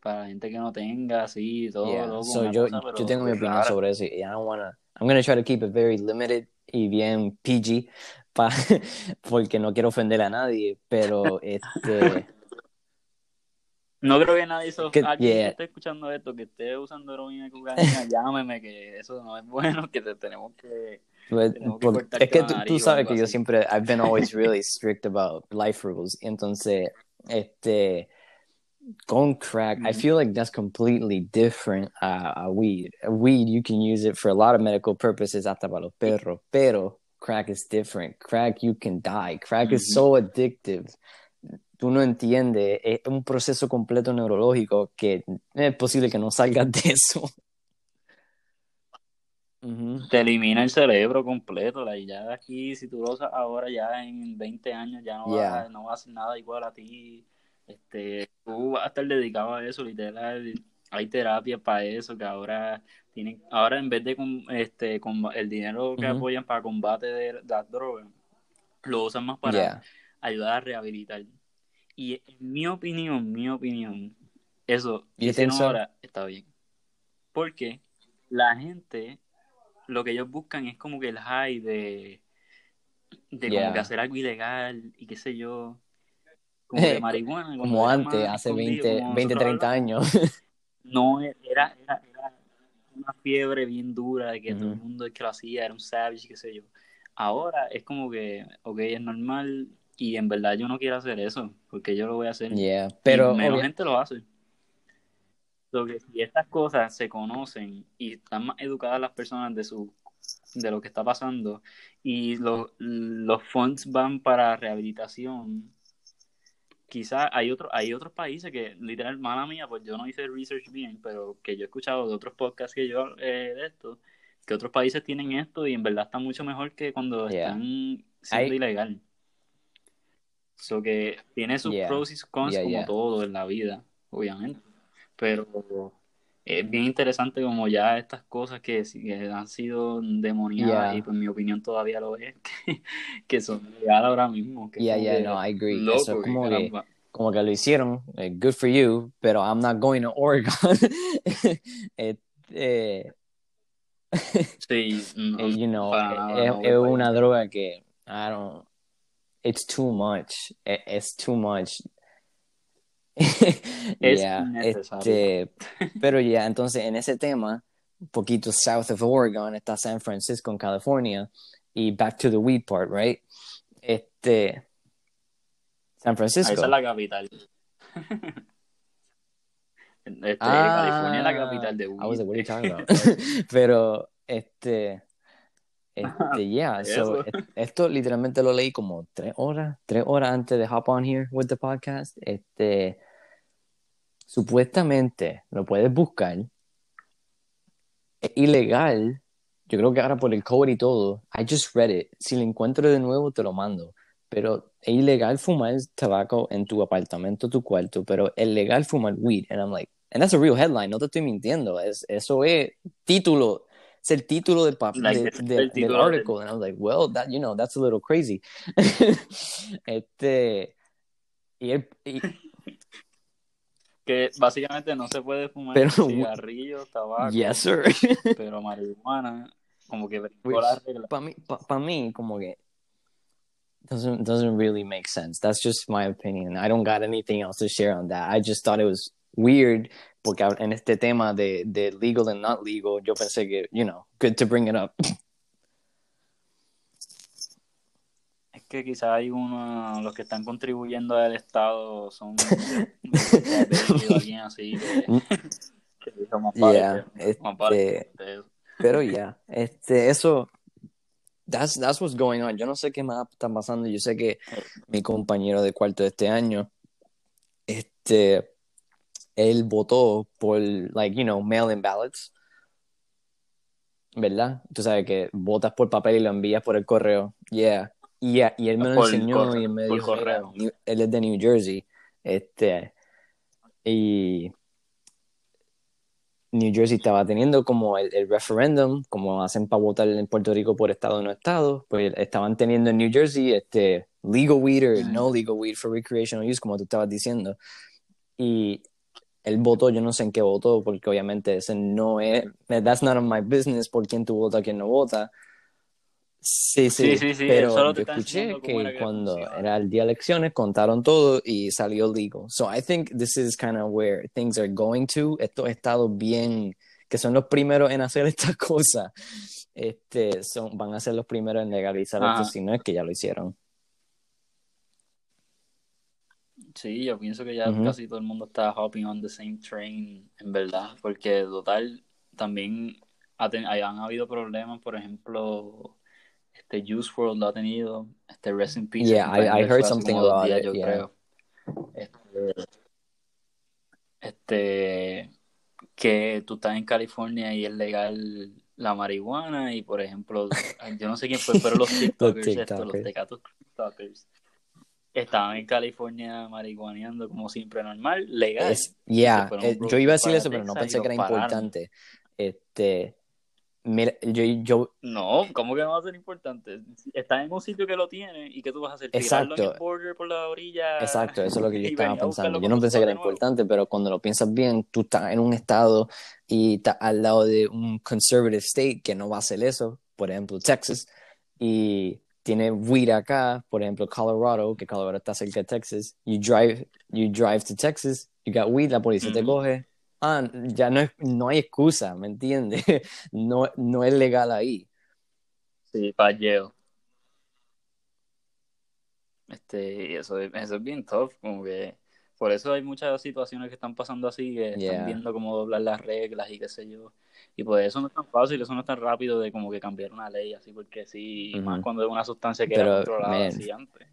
Para la gente que no tenga, así, todo. yo, yo tengo mi opinión sobre eso. Y I don't wanna, I'm gonna try to keep it very limited y bien PG. Pa, porque no quiero ofender a nadie. Pero este. No creo que nadie. Que, alguien esté escuchando esto, que esté usando heroína y cocaína, llámeme, que eso no es bueno, que te tenemos que. Pues, es que tú, sabes que yo siempre, I've been always really strict about life rules. Entonces, este, con crack, I mm. feel like that's completely different a, a weed. A weed, you can use it for a lot of medical purposes, hasta para los perros, pero crack is different. Crack, you can die. Crack is so addictive tú no entiendes, es un proceso completo neurológico que es posible que no salgas de eso. Te elimina el cerebro completo, la, ya aquí, si tú lo usas ahora, ya en 20 años ya no, va, no va a hacer nada igual a ti. Este, tú vas a estar dedicado a eso, literal. Hay terapia para eso, que ahora tienen, ahora en vez de este, con el dinero que apoyan para combate de las drogas, lo usan más para ayudar a rehabilitar. Y en mi opinión, mi opinión, eso y ahora está bien. Porque la gente, lo que ellos buscan es como que el high de, de como que hacer algo ilegal y qué sé yo. Como de marihuana. Como antes, hace 20, 20 30 años. No, era, era, era, una fiebre bien dura de que todo el mundo que lo hacía era un savage, qué sé yo. Ahora es como que, ok, es normal, y en verdad yo no quiero hacer eso, porque yo lo voy a hacer. pero menos gente lo hace. Porque si estas cosas se conocen y están más educadas las personas de su de lo que está pasando y los, los funds van para rehabilitación, quizás hay, otro, hay otros países que, literal, mala mía, pues yo no hice research bien, pero que yo he escuchado de otros podcasts que yo eh, de esto, que otros países tienen esto y en verdad está mucho mejor que cuando están siendo ilegal. So que tiene sus pros y cons como todo en la vida, obviamente. Pero es bien interesante como ya estas cosas que, han sido demoniadas y pues mi opinión todavía lo es que, son legales ahora mismo que yeah yeah no I agree. Eso como que, como que lo hicieron eh, good for you pero I'm not going to Oregon. Este, sí no, you know es, una droga que I don't it's too much it's too much este, pero ya, entonces en ese tema, un poquito south of Oregon, está San Francisco en California, y back to the weed part, right? Este, San Francisco. Esa es la capital. Este, ah, California es la capital de weed. I was like, what are you talking about? pero, este, este, yeah, so, esto literalmente lo leí como tres horas, tres horas antes de hop on here with the podcast. Este, supuestamente lo puedes buscar. Es ilegal. Yo creo que ahora por el cover y todo. I just read it. Si lo encuentro de nuevo, te lo mando. Pero es ilegal fumar tabaco en tu apartamento, tu cuarto, pero es legal fumar weed. And I'm like, and that's a real headline, no te estoy mintiendo. Es, eso es título es el título del, de, del article. And I was like, well, that, you know, that's a little crazy. este, y, que básicamente no se puede fumar pero, cigarrillos, tabaco, yes, sir. pero marihuana, como que Para mí, pa, mí, como que doesn't doesn't really make sense. That's just my opinion. I don't got anything else to share on that. I just thought it was weird porque en este tema de, de legal and not legal, yo pensé que, you know, good to bring it up. Es que quizás hay uno, los que están contribuyendo al Estado son alguien así que, que más yeah, este, pero ya, este, eso, that's, that's what's going on. Yo no sé qué más está pasando. Yo sé que mi compañero de cuarto de este año, este, él votó por, like, you know, mail-in ballots. ¿Verdad? Tú sabes que votas por papel y lo envías por el correo. Yeah. Y, y él me lo enseñó y me dijo, correo. él es de New Jersey. Este, y New Jersey estaba teniendo como el, el referéndum, como hacen para votar en Puerto Rico por estado o no estado, pues estaban teniendo en New Jersey este legal weed or no legal weed for recreational use, como tú estabas diciendo. Y él votó, yo no sé en qué votó, porque obviamente ese no es, that's not my business por quién tú votas, quién no vota. Sí, sí, sí, sí, pero yo escuché que cuando era el día de elecciones contaron todo y salió legal. So I think this is kind of where things are going to. Estos estados bien, que son los primeros en hacer estas cosas, este, son, van a ser los primeros en legalizar esto, si no es que ya lo hicieron. Sí, yo pienso que ya casi todo el mundo está hopping on the same train, en verdad, porque total también han habido problemas, por ejemplo, este Juice World lo ha tenido, este Rest in Peace. Yeah, I, I heard something about it, yo creo. Este, este, que tú estás en California y es legal la marihuana y por ejemplo, yo no sé quién fue, pero los TikTokers, los, TikTokers. los tecatos TikTokers estaban en California marihuaneando como siempre normal, legal. Ya, eh, yo iba a decir eso, pero no pensé que era importante. Este, mira, yo, yo... No, ¿cómo que no va a ser importante? Estás en un sitio que lo tiene y que tú vas a hacer Exacto. en el border por la orilla. Exacto, eso es lo que yo estaba pensando. Yo no pensé que era importante, pero cuando lo piensas bien, tú estás en un estado y estás al lado de un conservative state que no va a hacer eso, por ejemplo, Texas, y tiene weed acá, por ejemplo, Colorado, que Colorado está cerca de Texas. You drive, you drive to Texas, you got weed, la policía te coge. Ah, ya no, es, no hay excusa, ¿me entiendes? No, no es legal ahí. Sí, falleo. Este, eso, eso es bien tough, como que por eso hay muchas situaciones que están pasando así, que están viendo cómo doblar las reglas y qué sé yo. Y pues eso no es tan fácil, eso no es tan rápido de como que cambiar una ley así, porque sí, más cuando es una sustancia que era controlada así antes.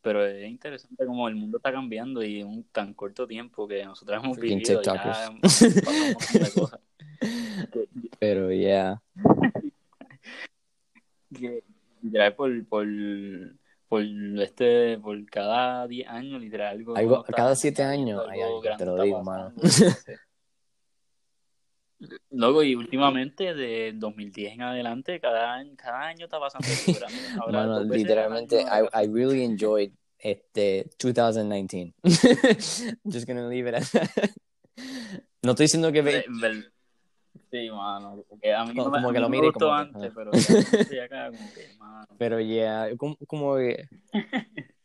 Pero es interesante como el mundo está cambiando y en un tan corto tiempo que nosotros hemos vivido ya cosas. Pero ya. Yeah. por, por por este por cada 10 años literal algo, algo cada 7 años hay algo, te lo digo mano. Luego, y últimamente, de 2010 en adelante, cada cada año está pasando Ahora, literalmente, I, I really enjoyed este 2019. Just gonna leave it at that. No estoy diciendo que... Sí, mano. Porque a mí como, no me, como que lo mire como antes, pero ya acá como que, mano. Pero ya, yeah, como, como que...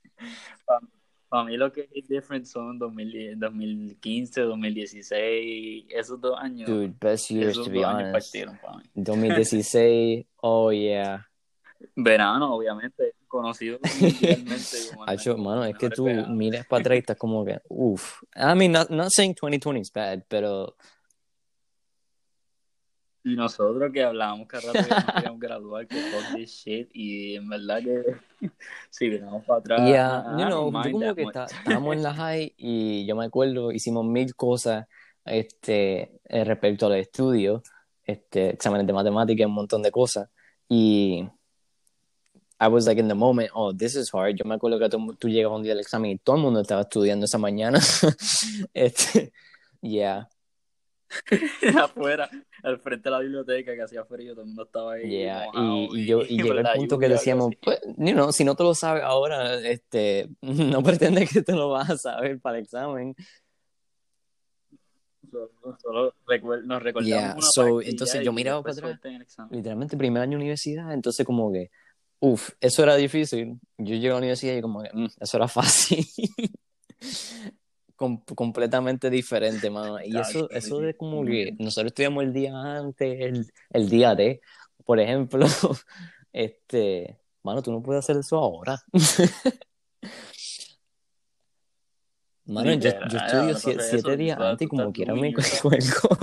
Para mí lo que es different son 2010, 2015, 2016, esos dos años. Dude, best years to be honest. 2016, oh yeah. Verano, obviamente, conocido mundialmente. Mano, es que tú miras para atrás y estás como que, uff. I mean, not, not saying 2020 is bad, pero y nosotros que hablábamos que rato que no queríamos graduar, que fuck this shit, y en verdad que si miramos para atrás. Yeah, you know, yo como que estábamos en la high y yo me acuerdo, hicimos mil cosas este, eh, respecto al estudio, este, exámenes de matemáticas, un montón de cosas, y I was like in the moment, oh, this is hard. Yo me acuerdo que tú, tú llegas un día al examen y todo el mundo estaba estudiando esa mañana. este, yeah. afuera, al frente de la biblioteca que hacía frío, todo el mundo estaba ahí. y, yo, y llegó el punto que decíamos, pues, you si no te lo sabes ahora, este, no pretende que te lo vas a saber para el examen. Solo, nos recordamos so, entonces yo miraba para atrás, literalmente primer año de universidad, entonces como que, uff, eso era difícil. Yo llegué a la universidad y como que, mm, eso era fácil. Completamente diferente, mano. Y eso, eso de como que nosotros estudiamos el día antes, el, el día de, por ejemplo, este, mano, tú no puedes hacer eso ahora. Mano, yo, yo, estudio siete, días antes y como quiera me cuelgo.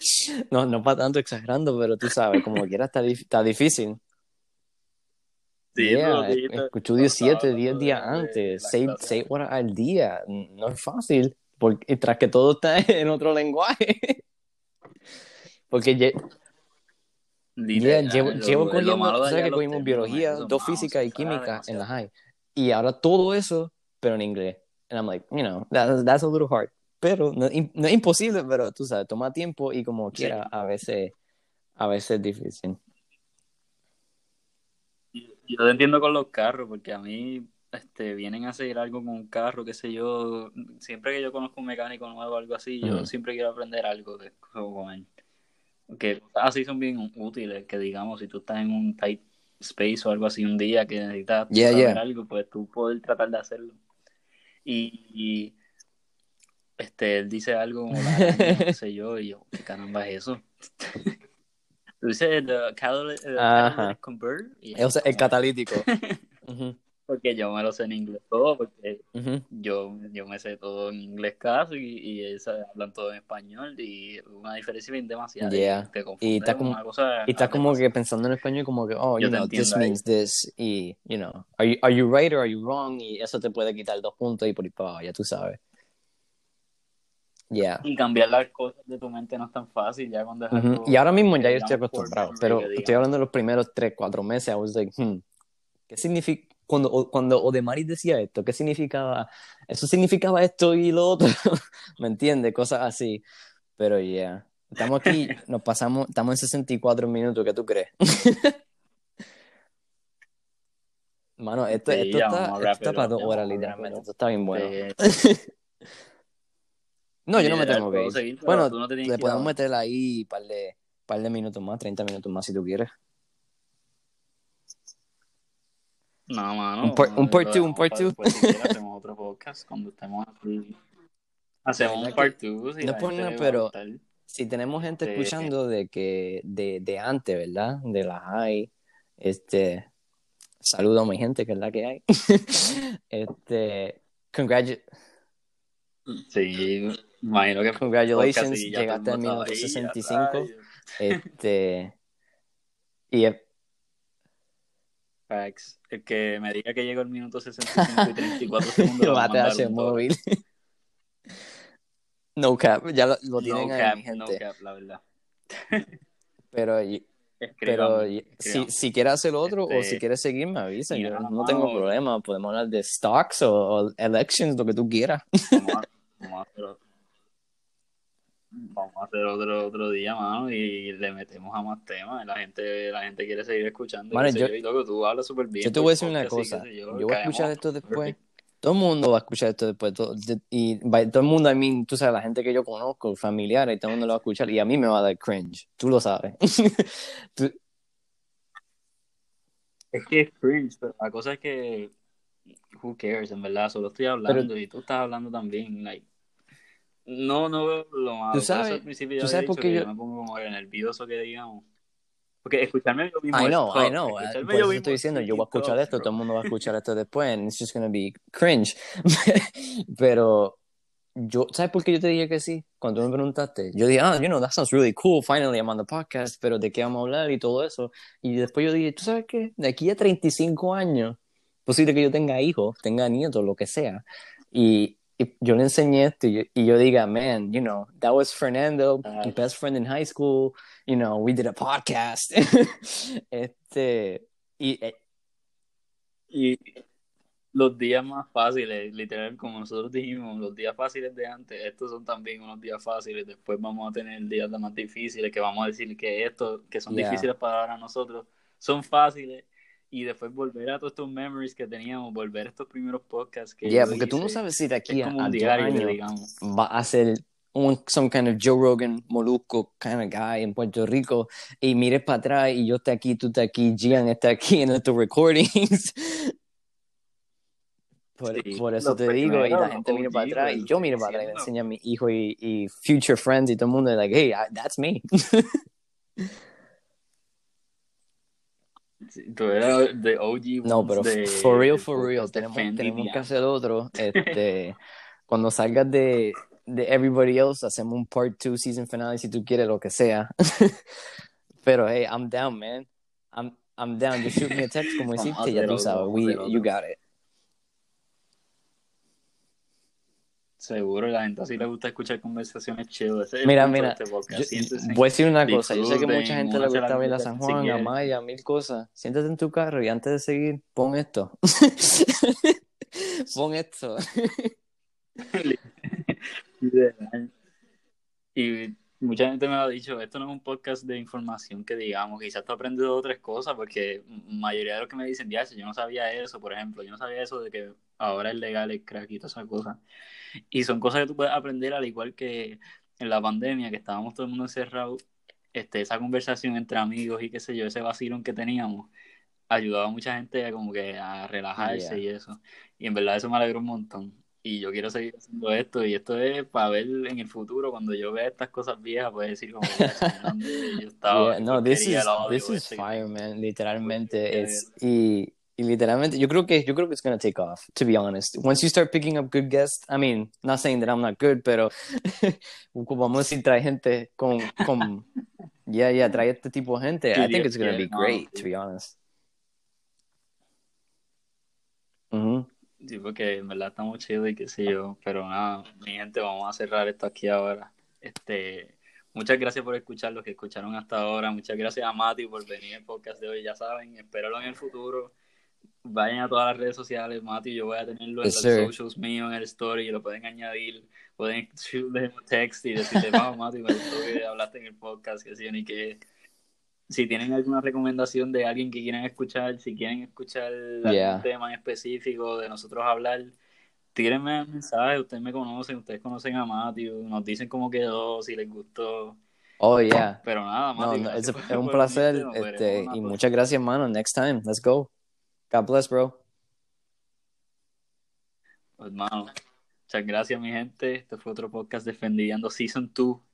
no, no para tanto exagerando, pero tú sabes, como quiera está, está difícil. Sí, yeah, escucho 17, 10 días antes, 6, horas al día. No es fácil, porque tras que todo está en otro lenguaje. porque yeah, llevo, llevo cogiendo, sabes que cogimos biología, dos física y química en la high. Y ahora todo eso, pero en inglés. And I'm like, you know, that, that's a little hard. Pero no, no, es imposible, pero tú sabes, toma tiempo y como quiera, a veces, a veces es difícil yo te entiendo con los carros, porque a mí este, vienen a seguir algo con un carro, qué sé yo. Siempre que yo conozco un mecánico nuevo o algo así, yo siempre quiero aprender algo de, con él. Que así son bien útiles, que digamos, si tú estás en un tight space o algo así un día que necesitas saber algo, pues tú puedes tratar de hacerlo. Y, este, él dice algo como, qué sé yo, y yo, ¿qué caramba es eso? Tú dices el, catalytic convert. O sea, el catalítico. Porque yo me lo sé en inglés todo, porque yo, yo me sé todo en inglés casi y, y hablan todo en español y una diferencia bien demasiada. Te y está como, y está como que pensando en español como que, oh, you know, this means this y, you know, are you, are you right or are you wrong? Y eso te puede quitar dos puntos y por ahí para ya tú sabes. Y cambiar las cosas de tu mente no es tan fácil ya cuando Y ahora mismo ya yo estoy acostumbrado, pero estoy hablando de los primeros 3, 4 meses, I was like, hmm, ¿qué significa? Cuando, cuando Odemari decía esto, ¿qué significaba? Eso significaba esto y lo otro, ¿me entiendes? Cosas así. Pero ya, yeah. estamos aquí, nos pasamos, estamos en 64 minutos, ¿qué tú crees? Mano, esto, esto, está, esto está para dos horas, literalmente. Esto está bien bueno. No, yo no me tengo que ir. bueno, le podemos meter ahí un par de, par de minutos más, 30 minutos más si tú quieres. No, mano. Un 2, un part 2. Un part two. hacemos otro podcast cuando estemos aquí. Hacemos un part 2. No por nada, pero si tenemos gente escuchando de que de, de antes, ¿verdad? De la high, este, saludo a mi gente que es la que hay. este, congratulations Sí, imagino que. Congratulations, llegaste al minuto 65. Este. Y. Facts. El que me diga que llegó el minuto 65 y 34 segundos. va a móvil. no cap, ya lo, lo tienen no cap, gente. No cap, la verdad. Pero. Pero si, si quieres hacer otro o si este, quieres seguir, me avisa. Yo no, tengo problema. Podemos hablar de stocks o, elections, lo que tú quieras. Vamos a, hacer, otro, otro día, mano, y le metemos a más temas. La gente, la gente quiere seguir escuchando. yo, y loco, tú hablas súper bien. Yo te voy a decir una cosa. yo, voy a escuchar esto después. Todo el mundo va a escuchar esto después. y todo el mundo, a mí, tú sabes, la gente que yo conozco, familiares, todo el mundo lo va a escuchar. Y a mí me va a dar cringe. Tú lo sabes. Es que es cringe, pero la cosa es que who cares, en verdad, solo estoy hablando y tú estás hablando también, like, no, no veo lo malo. Tú sabes, ¿tú sabes por qué yo... me pongo como nervioso que digamos. Porque escucharme yo mismo I know, I know. Por eso estoy diciendo, yo voy a escuchar esto, todo el mundo va a escuchar esto después, and it's just gonna be cringe. Pero yo, ¿sabes por qué yo te dije que sí? Cuando me preguntaste, yo dije, ah, you know, that sounds really cool, finally I'm on the podcast, pero ¿de qué vamos a hablar y todo eso? Y después yo dije, ¿tú sabes qué? De aquí a 35 años, posible que yo tenga hijos, tenga nietos, lo que sea. Y, yo le enseñé esto y yo, diga, man, you know, that was Fernando, my best friend in high school, you know, we did a podcast. este, y, eh, y los días más fáciles, literal, como nosotros dijimos, los días fáciles de antes, estos son también unos días fáciles, después vamos a tener días más difíciles, que vamos a decir que estos, que son difíciles para ahora nosotros, son fáciles y después volver a todos estos memories que teníamos, volver a estos primeros podcasts que yeah, porque tú no sabes si de aquí a, a diario, digamos. va a ser un some kind of Joe Rogan Molusco kind of guy en Puerto Rico y mires para atrás y yo estoy aquí, tú estás aquí, Gian está aquí en estos recordings. Por, por eso te digo, y la gente mira para atrás, y yo miro para atrás y le enseño a mi hijo y, y future friends y todo el mundo, like, hey, that's me. De OG. No, pero for real, for real, tenemos, tenemos que hacer otro. Este, cuando salgas de, de Everybody Else, hacemos un part 2 season finale si tú quieres, lo que sea. pero hey, I'm down, man. I'm, I'm down. Just shoot me a text como hiciste, ya tú sabes. We, you got it. Seguro, la gente así le gusta escuchar conversaciones chidas. Mira, mira, este voy a decir una cosa. Yo sé que mucha gente le gusta ver a San Juan, a Maya, mil cosas. Siéntate en tu carro y antes de seguir, pon esto. pon esto. y mucha gente me ha dicho, esto no es un podcast de información que digamos, quizás tú aprendes otras cosas, porque mayoría de los que me dicen, ya, yo no sabía eso, por ejemplo, yo no sabía eso de que ahora es legal el crack y todas esas cosas. Y son cosas que tú puedes aprender al igual que en la pandemia, que estábamos todo el mundo encerrado, este, esa conversación entre amigos y qué sé yo, ese vacilón que teníamos, ayudaba a mucha gente a como que a relajarse y eso. Y en verdad eso me alegró un montón. Y yo quiero seguir haciendo esto, y esto es para ver en el futuro, cuando yo vea estas cosas viejas, puedo decir como, yo estaba... no, this is, this is fire, man, literalmente. Es, y y literalmente, yo creo que, yo creo que it's gonna take off, to be honest. Once you start picking up good guests, I mean, not saying that I'm not good, pero vamos a decir, trae gente con, con, yeah, yeah, trae este tipo de gente. I think it's gonna be great, to be honest. Sí, porque en verdad estamos chidos y qué sé yo, pero nada, mi gente, vamos a cerrar esto aquí ahora. Este, muchas gracias por escuchar, los que escucharon hasta ahora. Muchas gracias a Mati por venir al podcast de hoy, ya saben, espero en el futuro vayan a todas las redes sociales, Mati, yo voy a tenerlo en los socials míos, en el story, y lo pueden añadir, pueden un text y decirle, vamos, Mati, me gustó que hablaste en el podcast, que sí, ni que si tienen alguna recomendación de alguien que quieran escuchar, si quieren escuchar algún tema en específico de nosotros hablar, tírenme un mensaje, ustedes me conocen, ustedes conocen a Mati, nos dicen cómo quedó, si les gustó. Oh, yeah. Pero nada, Mati. es, un placer este, y muchas gracias, mano. Next time, let's go. God bless, bro. Hermano, muchas gracias, mi gente. Este fue otro podcast defendiendo Season 2